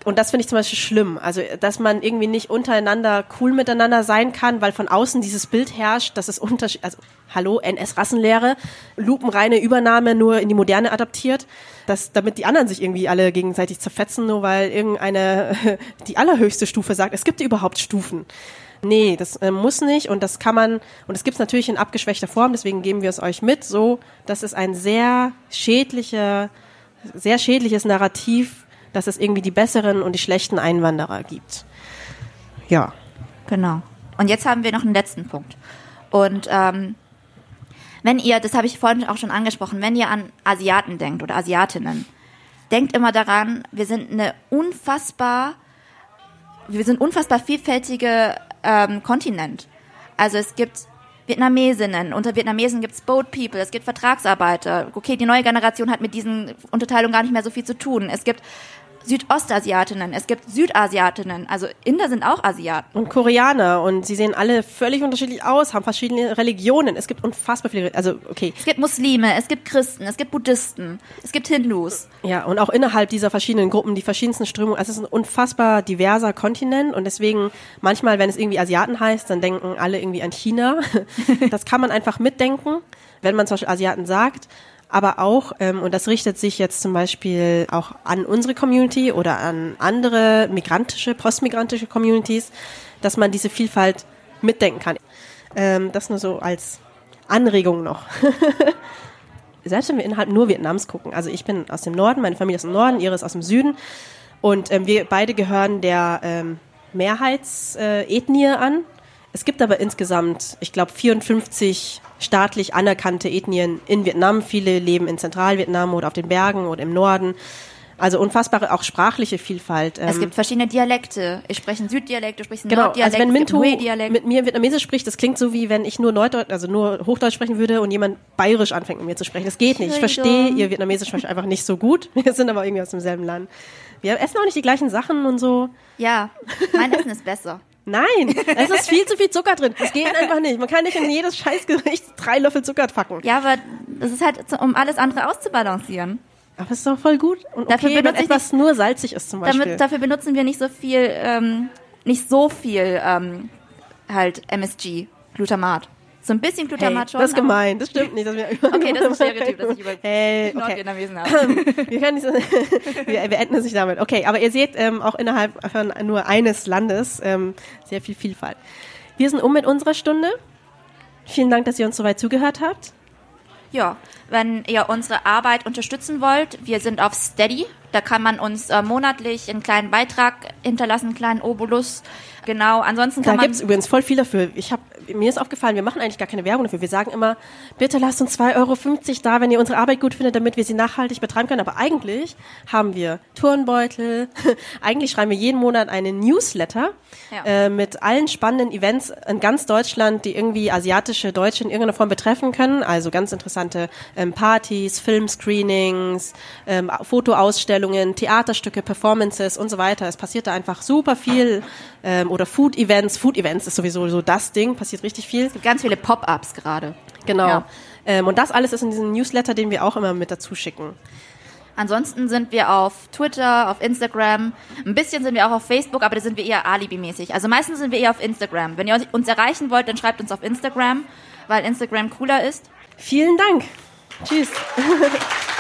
und das finde ich zum Beispiel schlimm. Also, dass man irgendwie nicht untereinander cool miteinander sein kann, weil von außen dieses Bild herrscht, dass es Unterschied, also, hallo, NS-Rassenlehre, lupenreine Übernahme nur in die Moderne adaptiert, dass, damit die anderen sich irgendwie alle gegenseitig zerfetzen, nur weil irgendeine, die allerhöchste Stufe sagt, es gibt überhaupt Stufen. Nee, das äh, muss nicht und das kann man, und es gibt es natürlich in abgeschwächter Form, deswegen geben wir es euch mit, so, dass es ein sehr schädlicher, sehr schädliches Narrativ, dass es irgendwie die besseren und die schlechten Einwanderer gibt. Ja. Genau. Und jetzt haben wir noch einen letzten Punkt. Und ähm, wenn ihr, das habe ich vorhin auch schon angesprochen, wenn ihr an Asiaten denkt oder Asiatinnen, denkt immer daran, wir sind eine unfassbar, wir sind unfassbar vielfältige ähm, Kontinent. Also es gibt Vietnamesinnen, unter Vietnamesen gibt es Boat People, es gibt Vertragsarbeiter. Okay, die neue Generation hat mit diesen Unterteilungen gar nicht mehr so viel zu tun. Es gibt Südostasiatinnen, es gibt Südasiatinnen, also Inder sind auch Asiaten. Und Koreaner und sie sehen alle völlig unterschiedlich aus, haben verschiedene Religionen. Es gibt unfassbar viele, also okay. Es gibt Muslime, es gibt Christen, es gibt Buddhisten, es gibt Hindus. Ja, und auch innerhalb dieser verschiedenen Gruppen die verschiedensten Strömungen. Also es ist ein unfassbar diverser Kontinent und deswegen manchmal, wenn es irgendwie Asiaten heißt, dann denken alle irgendwie an China. das kann man einfach mitdenken, wenn man zum Beispiel Asiaten sagt aber auch, ähm, und das richtet sich jetzt zum Beispiel auch an unsere Community oder an andere migrantische, postmigrantische Communities, dass man diese Vielfalt mitdenken kann. Ähm, das nur so als Anregung noch. Selbst wenn wir innerhalb nur Vietnams gucken, also ich bin aus dem Norden, meine Familie ist im Norden, ihre ist aus dem Süden und ähm, wir beide gehören der ähm, Mehrheitsethnie äh, an. Es gibt aber insgesamt, ich glaube, 54 staatlich anerkannte Ethnien in Vietnam. Viele leben in Zentralvietnam oder auf den Bergen oder im Norden. Also unfassbare auch sprachliche Vielfalt. Es ähm, gibt verschiedene Dialekte. Ich spreche einen Süddialekt, du sprichst einen genau, Norddialekt, also wenn Minto mit mir Vietnamesisch spricht, das klingt so wie wenn ich nur Neudeutsch, also nur Hochdeutsch sprechen würde und jemand Bayerisch anfängt mit mir zu sprechen. Das geht nicht. Ich verstehe ihr Vietnamesisch einfach nicht so gut. Wir sind aber irgendwie aus demselben Land. Wir essen auch nicht die gleichen Sachen und so. Ja, mein Essen ist besser. Nein, es ist viel zu viel Zucker drin. Das geht einfach nicht. Man kann nicht in jedes Scheißgericht drei Löffel Zucker packen. Ja, aber das ist halt, um alles andere auszubalancieren. Aber es ist doch voll gut. Und dafür okay, wenn etwas nur salzig ist zum Beispiel. Damit, dafür benutzen wir nicht so viel, ähm, nicht so viel ähm, halt MSG, Glutamat. So ein bisschen Hey, Glutamat schon. das ist gemein, das stimmt nicht. Dass wir Okay, das ist ein Stereotyp, das ich über Hey, okay. Nordvietnamesen habe. wir, können nicht wir beenden es nicht damit. Okay, aber ihr seht ähm, auch innerhalb von nur eines Landes ähm, sehr viel Vielfalt. Wir sind um mit unserer Stunde. Vielen Dank, dass ihr uns soweit zugehört habt. Ja, wenn ihr unsere Arbeit unterstützen wollt, wir sind auf Steady. Da kann man uns äh, monatlich einen kleinen Beitrag hinterlassen, einen kleinen Obolus. Genau, ansonsten Da kann man... gibt's übrigens voll viel dafür. Ich hab, mir ist aufgefallen, wir machen eigentlich gar keine Werbung dafür. Wir sagen immer, bitte lasst uns 2,50 Euro da, wenn ihr unsere Arbeit gut findet, damit wir sie nachhaltig betreiben können. Aber eigentlich haben wir Turnbeutel. eigentlich schreiben wir jeden Monat einen Newsletter Ja. äh, mit allen spannenden Events in ganz Deutschland, die irgendwie asiatische Deutsche in irgendeiner Form betreffen können. Also ganz interessante ähm, Partys, Filmscreenings, ähm, Fotoausstellungen, Theaterstücke, Performances und so weiter. Es passiert da einfach super viel. Ähm, oder Food-Events. Food-Events ist sowieso so das Ding, passiert richtig viel. Es gibt ganz viele Pop-Ups gerade. Genau. Ja. Ähm, und das alles ist in diesem Newsletter, den wir auch immer mit dazu schicken. Ansonsten sind wir auf Twitter, auf Instagram. Ein bisschen sind wir auch auf Facebook, aber da sind wir eher alibimäßig. Also meistens sind wir eher auf Instagram. Wenn ihr uns erreichen wollt, dann schreibt uns auf Instagram, weil Instagram cooler ist. Vielen Dank. Tschüss.